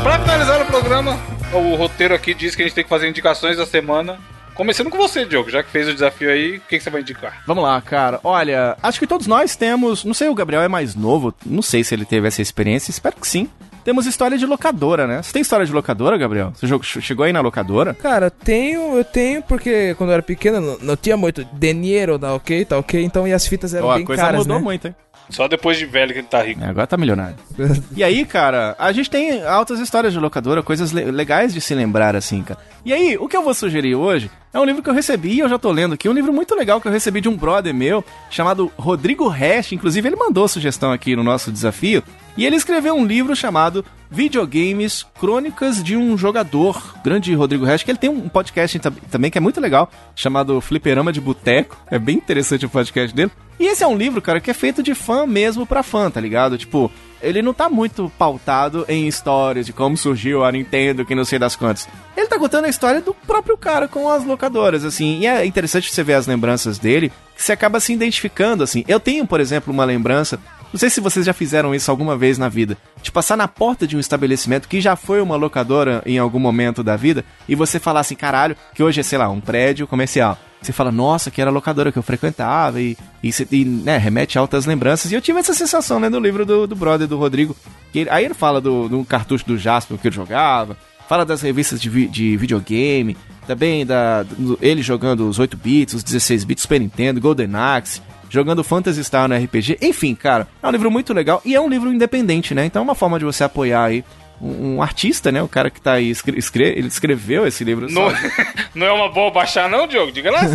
Pra finalizar o programa, o roteiro aqui diz que a gente tem que fazer indicações da semana. Começando com você, Diogo, já que fez o desafio aí, o que, que você vai indicar? Vamos lá, cara. Olha, acho que todos nós temos. Não sei, o Gabriel é mais novo. Não sei se ele teve essa experiência. Espero que sim. Temos história de locadora, né? Você tem história de locadora, Gabriel? Você chegou aí na locadora? Cara, tenho, eu tenho, porque quando eu era pequeno não, não tinha muito dinheiro, tá ok, tá ok, então e as fitas eram Ó, bem a coisa caras, mudou né? muito, hein? Só depois de velho que ele tá rico. É, agora tá milionário. E aí, cara, a gente tem altas histórias de locadora, coisas le- legais de se lembrar, assim, cara. E aí, o que eu vou sugerir hoje é um livro que eu recebi, e eu já tô lendo aqui, um livro muito legal que eu recebi de um brother meu, chamado Rodrigo Resch, inclusive ele mandou sugestão aqui no nosso desafio, e ele escreveu um livro chamado Videogames Crônicas de um Jogador. Grande Rodrigo Resch, que ele tem um podcast tam- também que é muito legal, chamado Fliperama de Boteco. É bem interessante o podcast dele. E esse é um livro, cara, que é feito de fã mesmo pra fã, tá ligado? Tipo, ele não tá muito pautado em histórias de como surgiu a Nintendo, que não sei das quantas. Ele tá contando a história do próprio cara com as locadoras, assim. E é interessante você ver as lembranças dele, que você acaba se identificando, assim. Eu tenho, por exemplo, uma lembrança. Não sei se vocês já fizeram isso alguma vez na vida. De passar na porta de um estabelecimento que já foi uma locadora em algum momento da vida e você falar assim, caralho, que hoje é, sei lá, um prédio comercial. Você fala, nossa, que era a locadora que eu frequentava e, e, e, né, remete a altas lembranças. E eu tive essa sensação, né, no livro do, do brother, do Rodrigo. Que ele- aí ele fala do, do cartucho do Jasper que ele jogava, fala das revistas de, vi- de videogame, também da, do- ele jogando os 8 bits, os 16 bits, Super Nintendo, Golden Axe, jogando Phantasy Star no RPG. Enfim, cara, é um livro muito legal e é um livro independente, né? Então é uma forma de você apoiar aí um, artista, né? O cara que tá aí, escre escre ele escreveu esse livro Não, não é uma boa baixar, não, Diogo? Diga lá.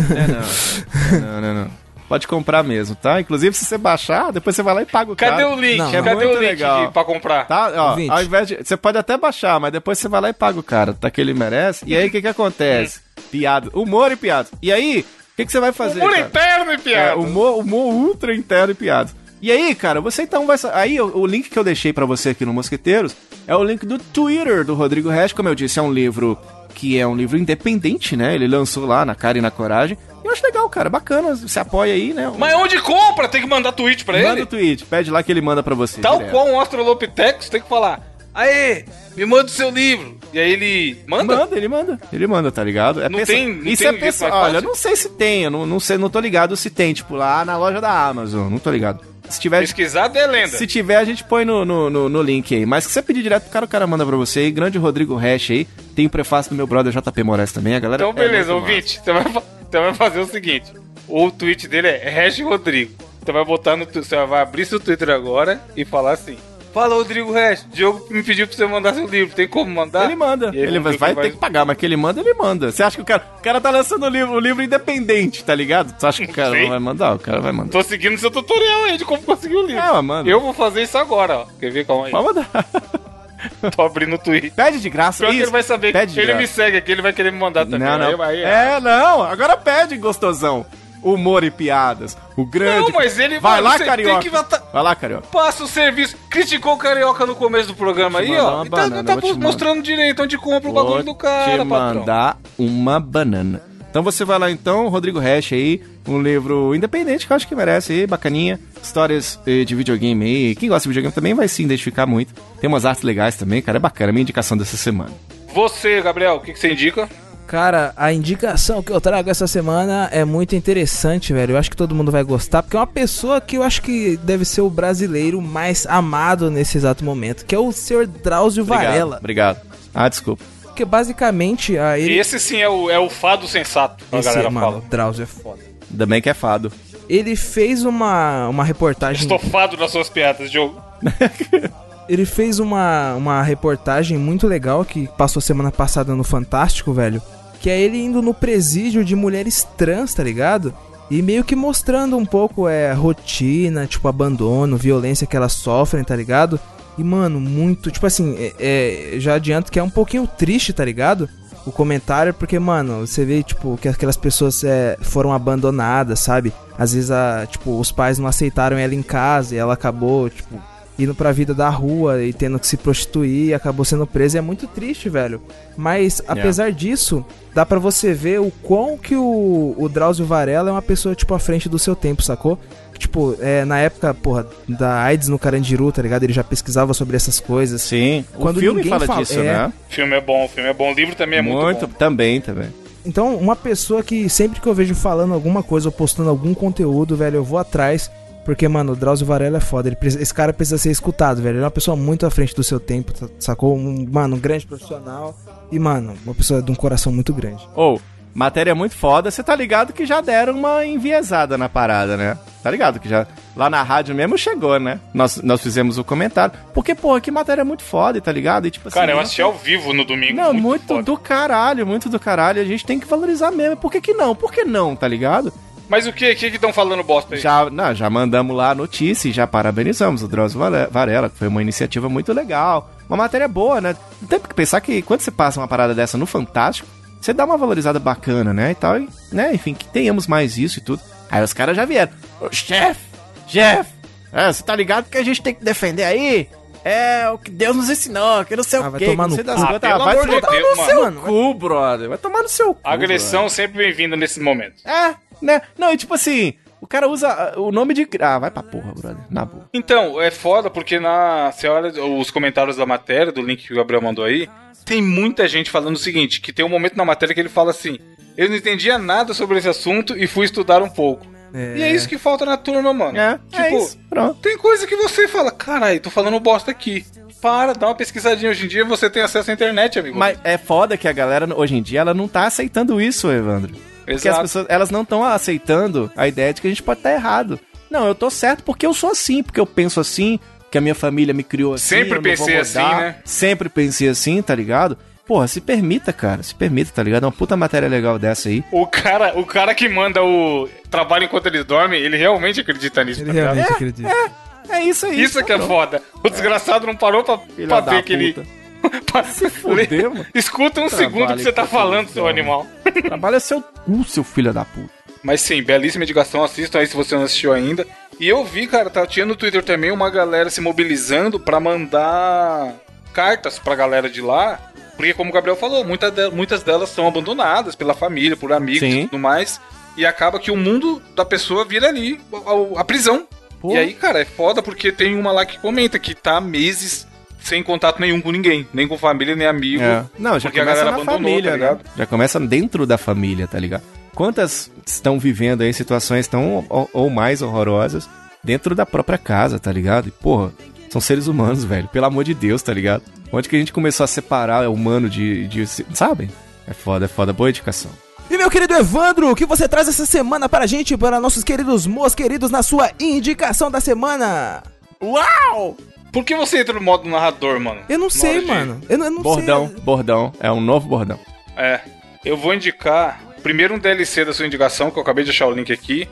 É, não. não, não, não. Pode comprar mesmo, tá? Inclusive, se você baixar, depois você vai lá e paga o Cadê cara. o link? Não, Cadê é o muito link legal. de- pra comprar? Tá, ó, ao invés de. Você pode até baixar, mas depois você vai lá e paga o cara, tá? Que ele merece. E aí, o que que acontece? Piada. Humor e piada. E aí, o que que você vai fazer? Humor cara? interno e É, piada. humor, humor ultra interno e piadas. E aí, cara, você então vai. Aí, o, o link que eu deixei pra você aqui no Mosqueteiros é o link do Twitter do Rodrigo Resch. Como eu disse, é um livro que é um livro independente, né? Ele lançou lá na cara e na coragem. E eu acho legal, cara, bacana. Você apoia aí, né? Mas onde compra? Tem que mandar tweet pra manda ele? o tweet, pede lá que ele manda pra você. Tal direto. qual um Australopithecus, tem que falar. Aê, me manda o seu livro. E aí ele manda? Manda, ele manda. Ele manda, tá ligado? É Não peça- tem- não Isso tem é mais Olha, não sei se tem, eu não, não sei, não tô ligado se tem, tipo, lá na loja da Amazon, não tô ligado. Se tiver, Pesquisado é lenda. se tiver, a gente põe no, no, no, no link aí. Mas se você pedir direto pro cara, o cara manda pra você aí. Grande Rodrigo Hash aí. Tem o prefácio do meu brother JP Moraes também, a galera. Então, é beleza, muito ouvinte. Você vai, você vai fazer o seguinte: o tweet dele é Hash Rodrigo. Você vai botar no. Você vai abrir seu Twitter agora e falar assim: Fala, Rodrigo Resch. Diogo me pediu pra você mandar seu livro. Tem como mandar? Ele manda. Ele ver vai, vai ter que pagar, mas que ele manda, ele manda. Você acha que o cara. O cara tá lançando o livro, o livro independente, tá ligado? Você acha que o cara Sei. não vai mandar? O cara vai mandar. Tô seguindo seu tutorial aí de como conseguir o livro. É, manda. Eu vou fazer isso agora, ó. Quer ver? Calma aí. Pode mandar. Tô abrindo o Twitter. Pede de graça. Pior que isso. ele vai saber Pede de que ele graça. me segue aqui, ele vai querer me mandar também. Não, não. Aí, aí, É, não. Agora pede, gostosão. Humor e piadas. O grande. Não, mas ele- Vai mano, lá, carioca. tem que Vai lá, carioca. Passa o serviço. Criticou o Carioca no começo do programa aí, ó. uma E tá, banana, tá vou te mostrando direito onde compra o bagulho do cara, te patrão. mandar uma banana. Então você vai lá então, Rodrigo Hash aí, um livro independente que eu acho que merece aí, bacaninha. Histórias eh, de videogame aí. Quem gosta de videogame também vai se identificar muito. Tem umas artes legais também, cara, é bacana. Minha indicação dessa semana. Você, Gabriel, o que, que você indica? Cara, a indicação que eu trago essa semana é muito interessante, velho. Eu acho que todo mundo vai gostar, porque é uma pessoa que eu acho que deve ser o brasileiro mais amado nesse exato momento, que é o Sr. Drauzio Varela. Obrigado. Ah, desculpa. Porque basicamente a ele. Esse sim é o, é o fado sensato, a Esse, galera mano, fala. Drauzio é foda. Ainda bem que é fado. Ele fez uma, uma reportagem. Estofado nas suas piadas, Diogo. Ele fez uma, uma reportagem muito legal que passou semana passada no Fantástico, velho. Que é ele indo no presídio de mulheres trans, tá ligado? E meio que mostrando um pouco é, rotina, tipo, abandono, violência que elas sofrem, tá ligado? E, mano, muito. Tipo assim, é, é, já adianto que é um pouquinho triste, tá ligado? O comentário, porque, mano, você vê, tipo, que aquelas pessoas é, foram abandonadas, sabe? Às vezes, a, tipo, os pais não aceitaram ela em casa e ela acabou, tipo, indo pra vida da rua e tendo que se prostituir, acabou sendo presa. E é muito triste, velho. Mas, apesar disso, dá pra você ver o quão que o, o Drauzio Varela é uma pessoa, tipo, à frente do seu tempo, sacou? Tipo, é, na época, porra, da AIDS no Carandiru, tá ligado? Ele já pesquisava sobre essas coisas. Sim. Quando o filme ninguém fala, fala- disso, é. né? O filme é bom, o filme é bom. O livro também é muito, bom. Também, também. Então, uma pessoa que sempre que eu vejo falando alguma coisa ou postando algum conteúdo, velho, eu vou atrás. Porque, mano, o Drauzio Varela é foda. Precisa- esse cara precisa ser escutado, velho. Ele é uma pessoa muito à frente do seu tempo, tá- sacou? Um, mano, um grande profissional. E, mano, uma pessoa de um coração muito grande. Ou, matéria muito foda, você tá ligado que já deram uma enviesada na parada, né? Tá ligado que já lá na rádio mesmo chegou, né? Nós, nós fizemos o comentário. Porque, porra, que matéria muito foda, tá ligado? E, tipo, Cara, eu não- assisti ao vivo no domingo. Não, muito, foda. do caralho, muito do caralho. A gente tem que valorizar mesmo. Por que, que não? Por que não, tá ligado? Mas o que? Que estão falando bosta aí? Já, não, já mandamos lá a notícia e já parabenizamos o Drauzio Varela, que foi uma iniciativa muito legal. Uma matéria boa, né? Tem que pensar que quando você passa uma parada dessa no Fantástico, você dá uma valorizada bacana, né? E tal, e, né? Enfim, que tenhamos mais isso e tudo. Aí os caras já vieram. Ô, chefe, chefe, é, você tá ligado que a gente tem que defender aí? É o que Deus nos ensinou, que não sei Ah, o vai quê. tomar que não no das cu. Ah, Ah, vai amor de tomar Deus, no seu mano. cu, brother. Vai tomar no seu cu. Agressão sempre bem-vinda nesse momento. é, né? Não, e tipo assim, o cara usa ah, o nome de. Ah, vai pra porra, brother. Na boa. Então, é foda porque na. Você olha os comentários da matéria, do link que o Gabriel mandou aí, tem muita gente falando o seguinte: que tem um momento na matéria que ele fala assim. Eu não entendia nada sobre esse assunto e fui estudar um pouco. E é isso que falta na turma, mano. É, tipo, é isso. Pronto. tem coisa que você fala, caralho, tô falando bosta aqui. Para, dá uma pesquisadinha. Hoje em dia você tem acesso à internet, amigo. Mas é foda que a galera, hoje em dia, ela não tá aceitando isso, Evandro. Porque as pessoas, elas não estão aceitando a ideia de que a gente pode estar errado. Não, eu tô certo porque eu sou assim, porque eu penso assim, que a minha família me criou assim. Sempre pensei assim, né? Sempre pensei assim, tá ligado? Porra, se permita, cara, se permita, tá ligado? É uma puta matéria legal dessa aí. O cara, o cara que manda o trabalho enquanto eles dormem, ele realmente acredita nisso, Ele tá ligado? realmente acredita. É isso aí. Isso que é foda. O desgraçado não parou pra, Filha pra ver que ele. Pra- fuder, mano. Escuta um Trabalho segundo que você tá falando, seu animal. Trabalha seu cu, seu filho da puta. Mas sim, belíssima indicação, assistam aí se você não assistiu ainda. E eu vi, cara, tá, tinha no Twitter também uma galera se mobilizando pra mandar cartas pra galera de lá. Porque, como o Gabriel falou, muita de- muitas delas são abandonadas pela família, por amigos Sim. e tudo mais. E acaba que o mundo da pessoa vira ali a, a prisão. Pô. E aí, cara, é foda porque tem uma lá que comenta que tá meses sem contato nenhum com ninguém, nem com família, nem amigo. É. Não, já porque a começa galera na abandonou, família, tá né? ligado? Já começa dentro da família, tá ligado? Quantas estão vivendo aí situações tão ou, ou mais horrorosas dentro da própria casa, tá ligado? E, porra, são seres humanos, velho. Pelo amor de Deus, tá ligado? Onde que a gente começou a separar o humano de, de... Sabe? É foda, é foda. Boa indicação. E meu querido Evandro, o que você traz essa semana para a gente, para nossos queridos mos queridos, na sua indicação da semana? Uau! Por que você entra no modo narrador, mano? Eu não sei, de- mano. Eu, não- eu não Bordão, sei. bordão. É um novo bordão. É. Eu vou indicar primeiro um DLC da sua indicação, que eu acabei de achar o link aqui.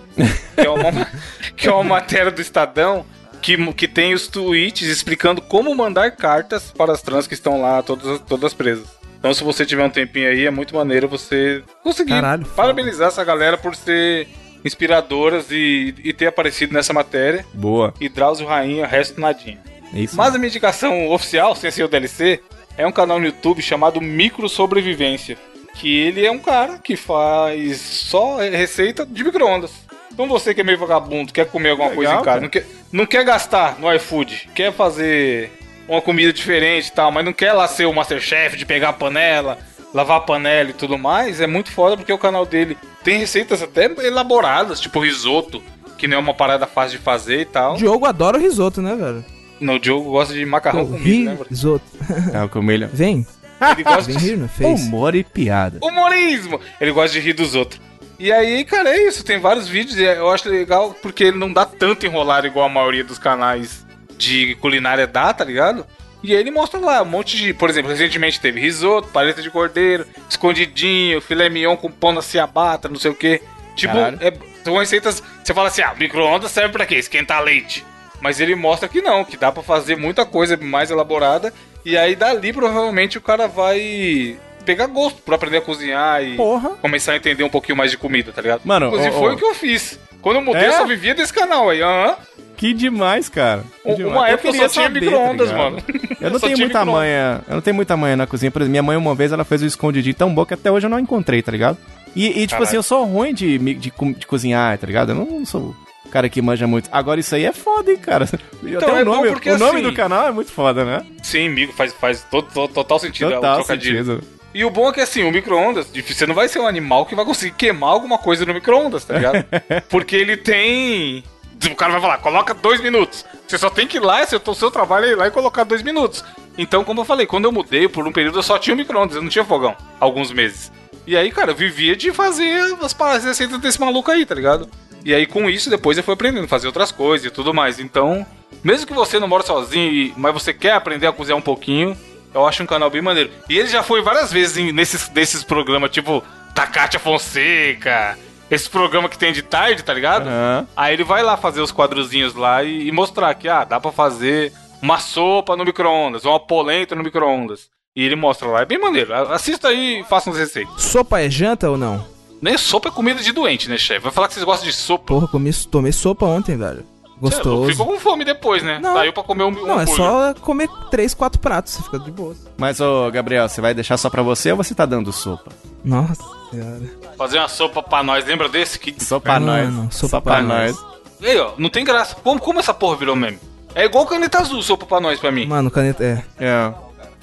Que é uma, que é uma matéria do Estadão que, que tem os tweets explicando como mandar cartas para as trans que estão lá, todas, todas presas. Então, se você tiver um tempinho aí, é muito maneiro você conseguir Caralho, parabenizar essa galera por ser inspiradoras e, e ter aparecido nessa matéria. Boa. E Drauzio Rainha, resto nadinha. É isso. Mas a minha indicação oficial, sem ser o DLC, é um canal no YouTube chamado Micro Sobrevivência. Que ele é um cara que faz só receita de micro-ondas. Então você que é meio vagabundo, quer comer alguma Legal, coisa em casa, não quer, não quer gastar no iFood, quer fazer uma comida diferente e tal, mas não quer lá ser o Masterchef de pegar a panela, lavar a panela e tudo mais, é muito foda porque o canal dele tem receitas até elaboradas, tipo risoto, que não é uma parada fácil de fazer e tal. O Diogo adora o risoto, né, velho? No Diogo gosta de macarrão com milho, né, bro? risoto. É o comilho. Vem. Ele gosta Vem de rir no Face. Humor e piada. humorismo. Ele gosta de rir dos outros. E aí, cara, é isso. Tem vários vídeos e eu acho legal porque ele não dá tanto enrolado igual a maioria dos canais de culinária dá, tá ligado? E aí ele mostra lá um monte de... Por exemplo, recentemente teve risoto, paleta de cordeiro, escondidinho, filé mignon com pão na ciabatta, não sei o quê. Tipo, é, são receitas... Você fala assim, ah, micro-ondas serve pra quê? Esquentar leite. Mas ele mostra que não, que dá pra fazer muita coisa mais elaborada. E aí dali provavelmente o cara vai pegar gosto pra aprender a cozinhar e Porra. começar a entender um pouquinho mais de comida, tá ligado? Mano, Inclusive ó, foi o que eu fiz. Quando eu mudei, É? eu só vivia desse canal aí. Aham. Que demais, cara. Que Um- demais. uma época eu queria só tinha saber, micro-ondas, tá mano. Eu não só tenho muita manha. Eu não tenho muita manha na cozinha. Por exemplo, minha mãe uma vez ela fez um escondidinho tão bom que até hoje eu não encontrei, tá ligado? E, e, tipo Caralho. assim, eu sou ruim de, de, de cozinhar, tá ligado? Eu não sou cara que manja muito. Agora isso aí é foda, hein, cara. Então, Até é o nome, porque, o nome assim, do canal é muito foda, né? Sim, amigo, faz, faz todo, todo- total sentido é Total trocadilho. sentido. E o bom é que assim, o micro-ondas, você não vai ser um animal que vai conseguir queimar alguma coisa no micro-ondas, tá ligado? Porque ele tem. O cara vai falar, coloca dois minutos. Você só tem que ir lá, seu- o seu trabalho é ir lá e colocar dois minutos. Então, como eu falei, quando eu mudei, por um período eu só tinha o micro-ondas, eu não tinha fogão. Alguns meses. E aí, cara, eu vivia de fazer as paradas as receitas desse maluco aí, tá ligado? E aí, com isso, depois eu fui aprendendo a fazer outras coisas e tudo mais. Então, mesmo que você não mora sozinho, mas você quer aprender a cozinhar um pouquinho, eu acho um canal bem maneiro. E ele já foi várias vezes em- nesses, nesses programas, tipo da Kátia Fonseca, esse programa que tem de tarde, tá ligado? Aham. Aí ele vai lá fazer os quadrozinhos lá e, e mostrar que, ah, dá pra fazer uma sopa no micro-ondas, uma polenta no micro-ondas. E ele mostra lá, é bem maneiro. Assista aí e faça umas receitas. Sopa é janta ou não? Nem sopa é comida de doente, né, chefe? Vai falar que vocês gostam de sopa. Porra, comi, tomei sopa ontem, velho. É Gostoso. Ficou com fome depois, né? Não. Saiu pra comer um, um Não, é só comer três, quatro pratos, você fica de boa. Mas, ô, Gabriel, você vai deixar só pra você ou você tá dando sopa? Nossa senhora. Fazer uma sopa pra nós, lembra desse? Que... Só pra Mano, nós. sopa Só pra pra nós. E aí, ó, não tem graça. Como, como essa porra virou meme? É igual caneta azul, sopa pra nós, pra mim. Mano, caneta. É. É.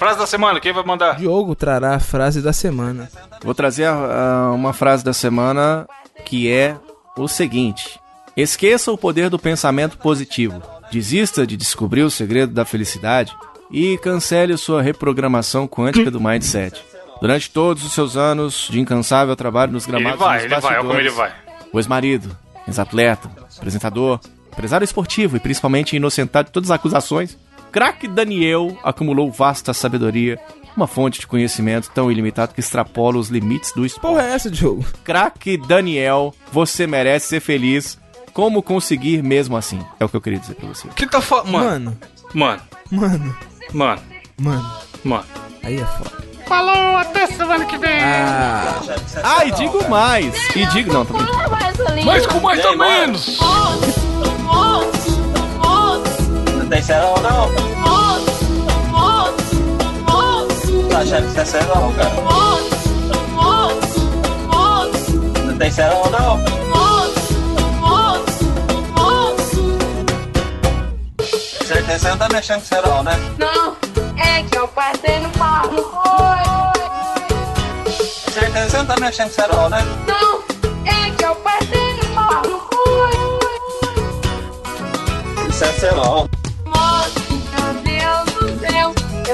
Frase da semana, quem vai mandar? Diogo trará a frase da semana. Vou trazer uma frase da semana que é o seguinte: Esqueça o poder do pensamento positivo. Desista de descobrir o segredo da felicidade e cancele sua reprogramação quântica do mindset. Durante todos os seus anos de incansável trabalho nos Ele gramados vai, e ele nos vai, olha como ele vai. o ex-marido, ex-atleta, apresentador, empresário esportivo e principalmente inocentado de todas as acusações, craque Daniel acumulou vasta sabedoria, uma fonte de conhecimento tão ilimitado que extrapola os limites do esporte. Porra, é essa, Diogo? Craque Daniel, você merece ser feliz. Como conseguir mesmo assim? É o que eu queria dizer pra você. Que tá falando? Mano, Mano, mano, mano, mano, mano. mano. Aí é foda. Falou, até semana que vem. Ah, Ah, e digo mais. E digo. Não, brincando. Mas com mais ou menos. Não tem cerol não. Tá, chefe, isso é cerol, cara. Não tem cerol não. Certeza não tá mexendo com cerol, né? Não, é que eu passei no foi? Certeza você não tá mexendo com cerol, né? Não, é que eu passei no foi? Isso é cerol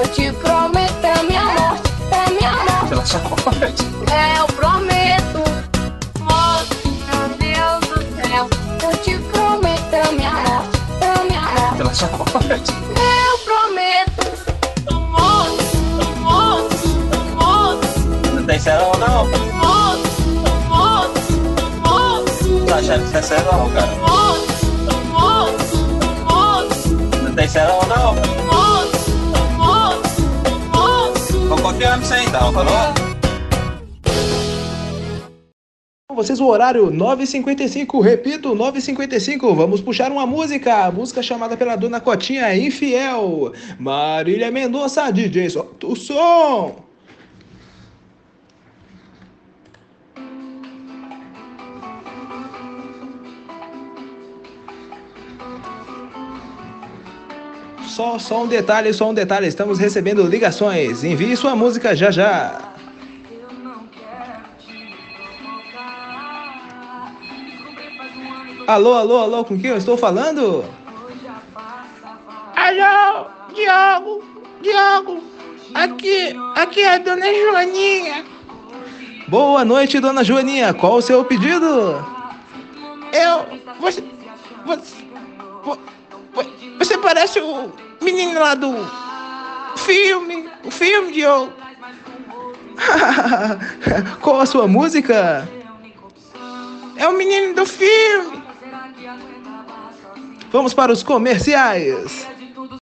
te prometo, é minha morte, é minha morte. Ela só pode. É, eu prometo. Morte, meu Deus do céu. Eu te prometo, é minha morte, é minha morte. Ela só pode. Eu prometo. Tô morto, tô morto, tô morto. Não tem serão, não. Tô morto, tô morto, tô morto. Tá achando que é serão, cara? Tô morto, tô morto, tô morto. Não tem serão, não. Em você então, falou? Com vocês o horário 9h55, repito, 9h55. Vamos puxar uma música, a música chamada pela dona Cotinha Infiel. Marília Mendonça, DJ, solta o som. Só, só um detalhe, só um detalhe, estamos recebendo ligações. Envie sua música já já. Alô, alô, alô, com quem eu estou falando? Alô, Diogo, Diogo, aqui, aqui é a dona Joaninha. Boa noite, dona Joaninha. Qual o seu pedido? Eu, você, você, vo- vo- você parece o menino lá do filme, o filme, Diogo. Qual a sua música? É o menino do filme. Vamos para os comerciais.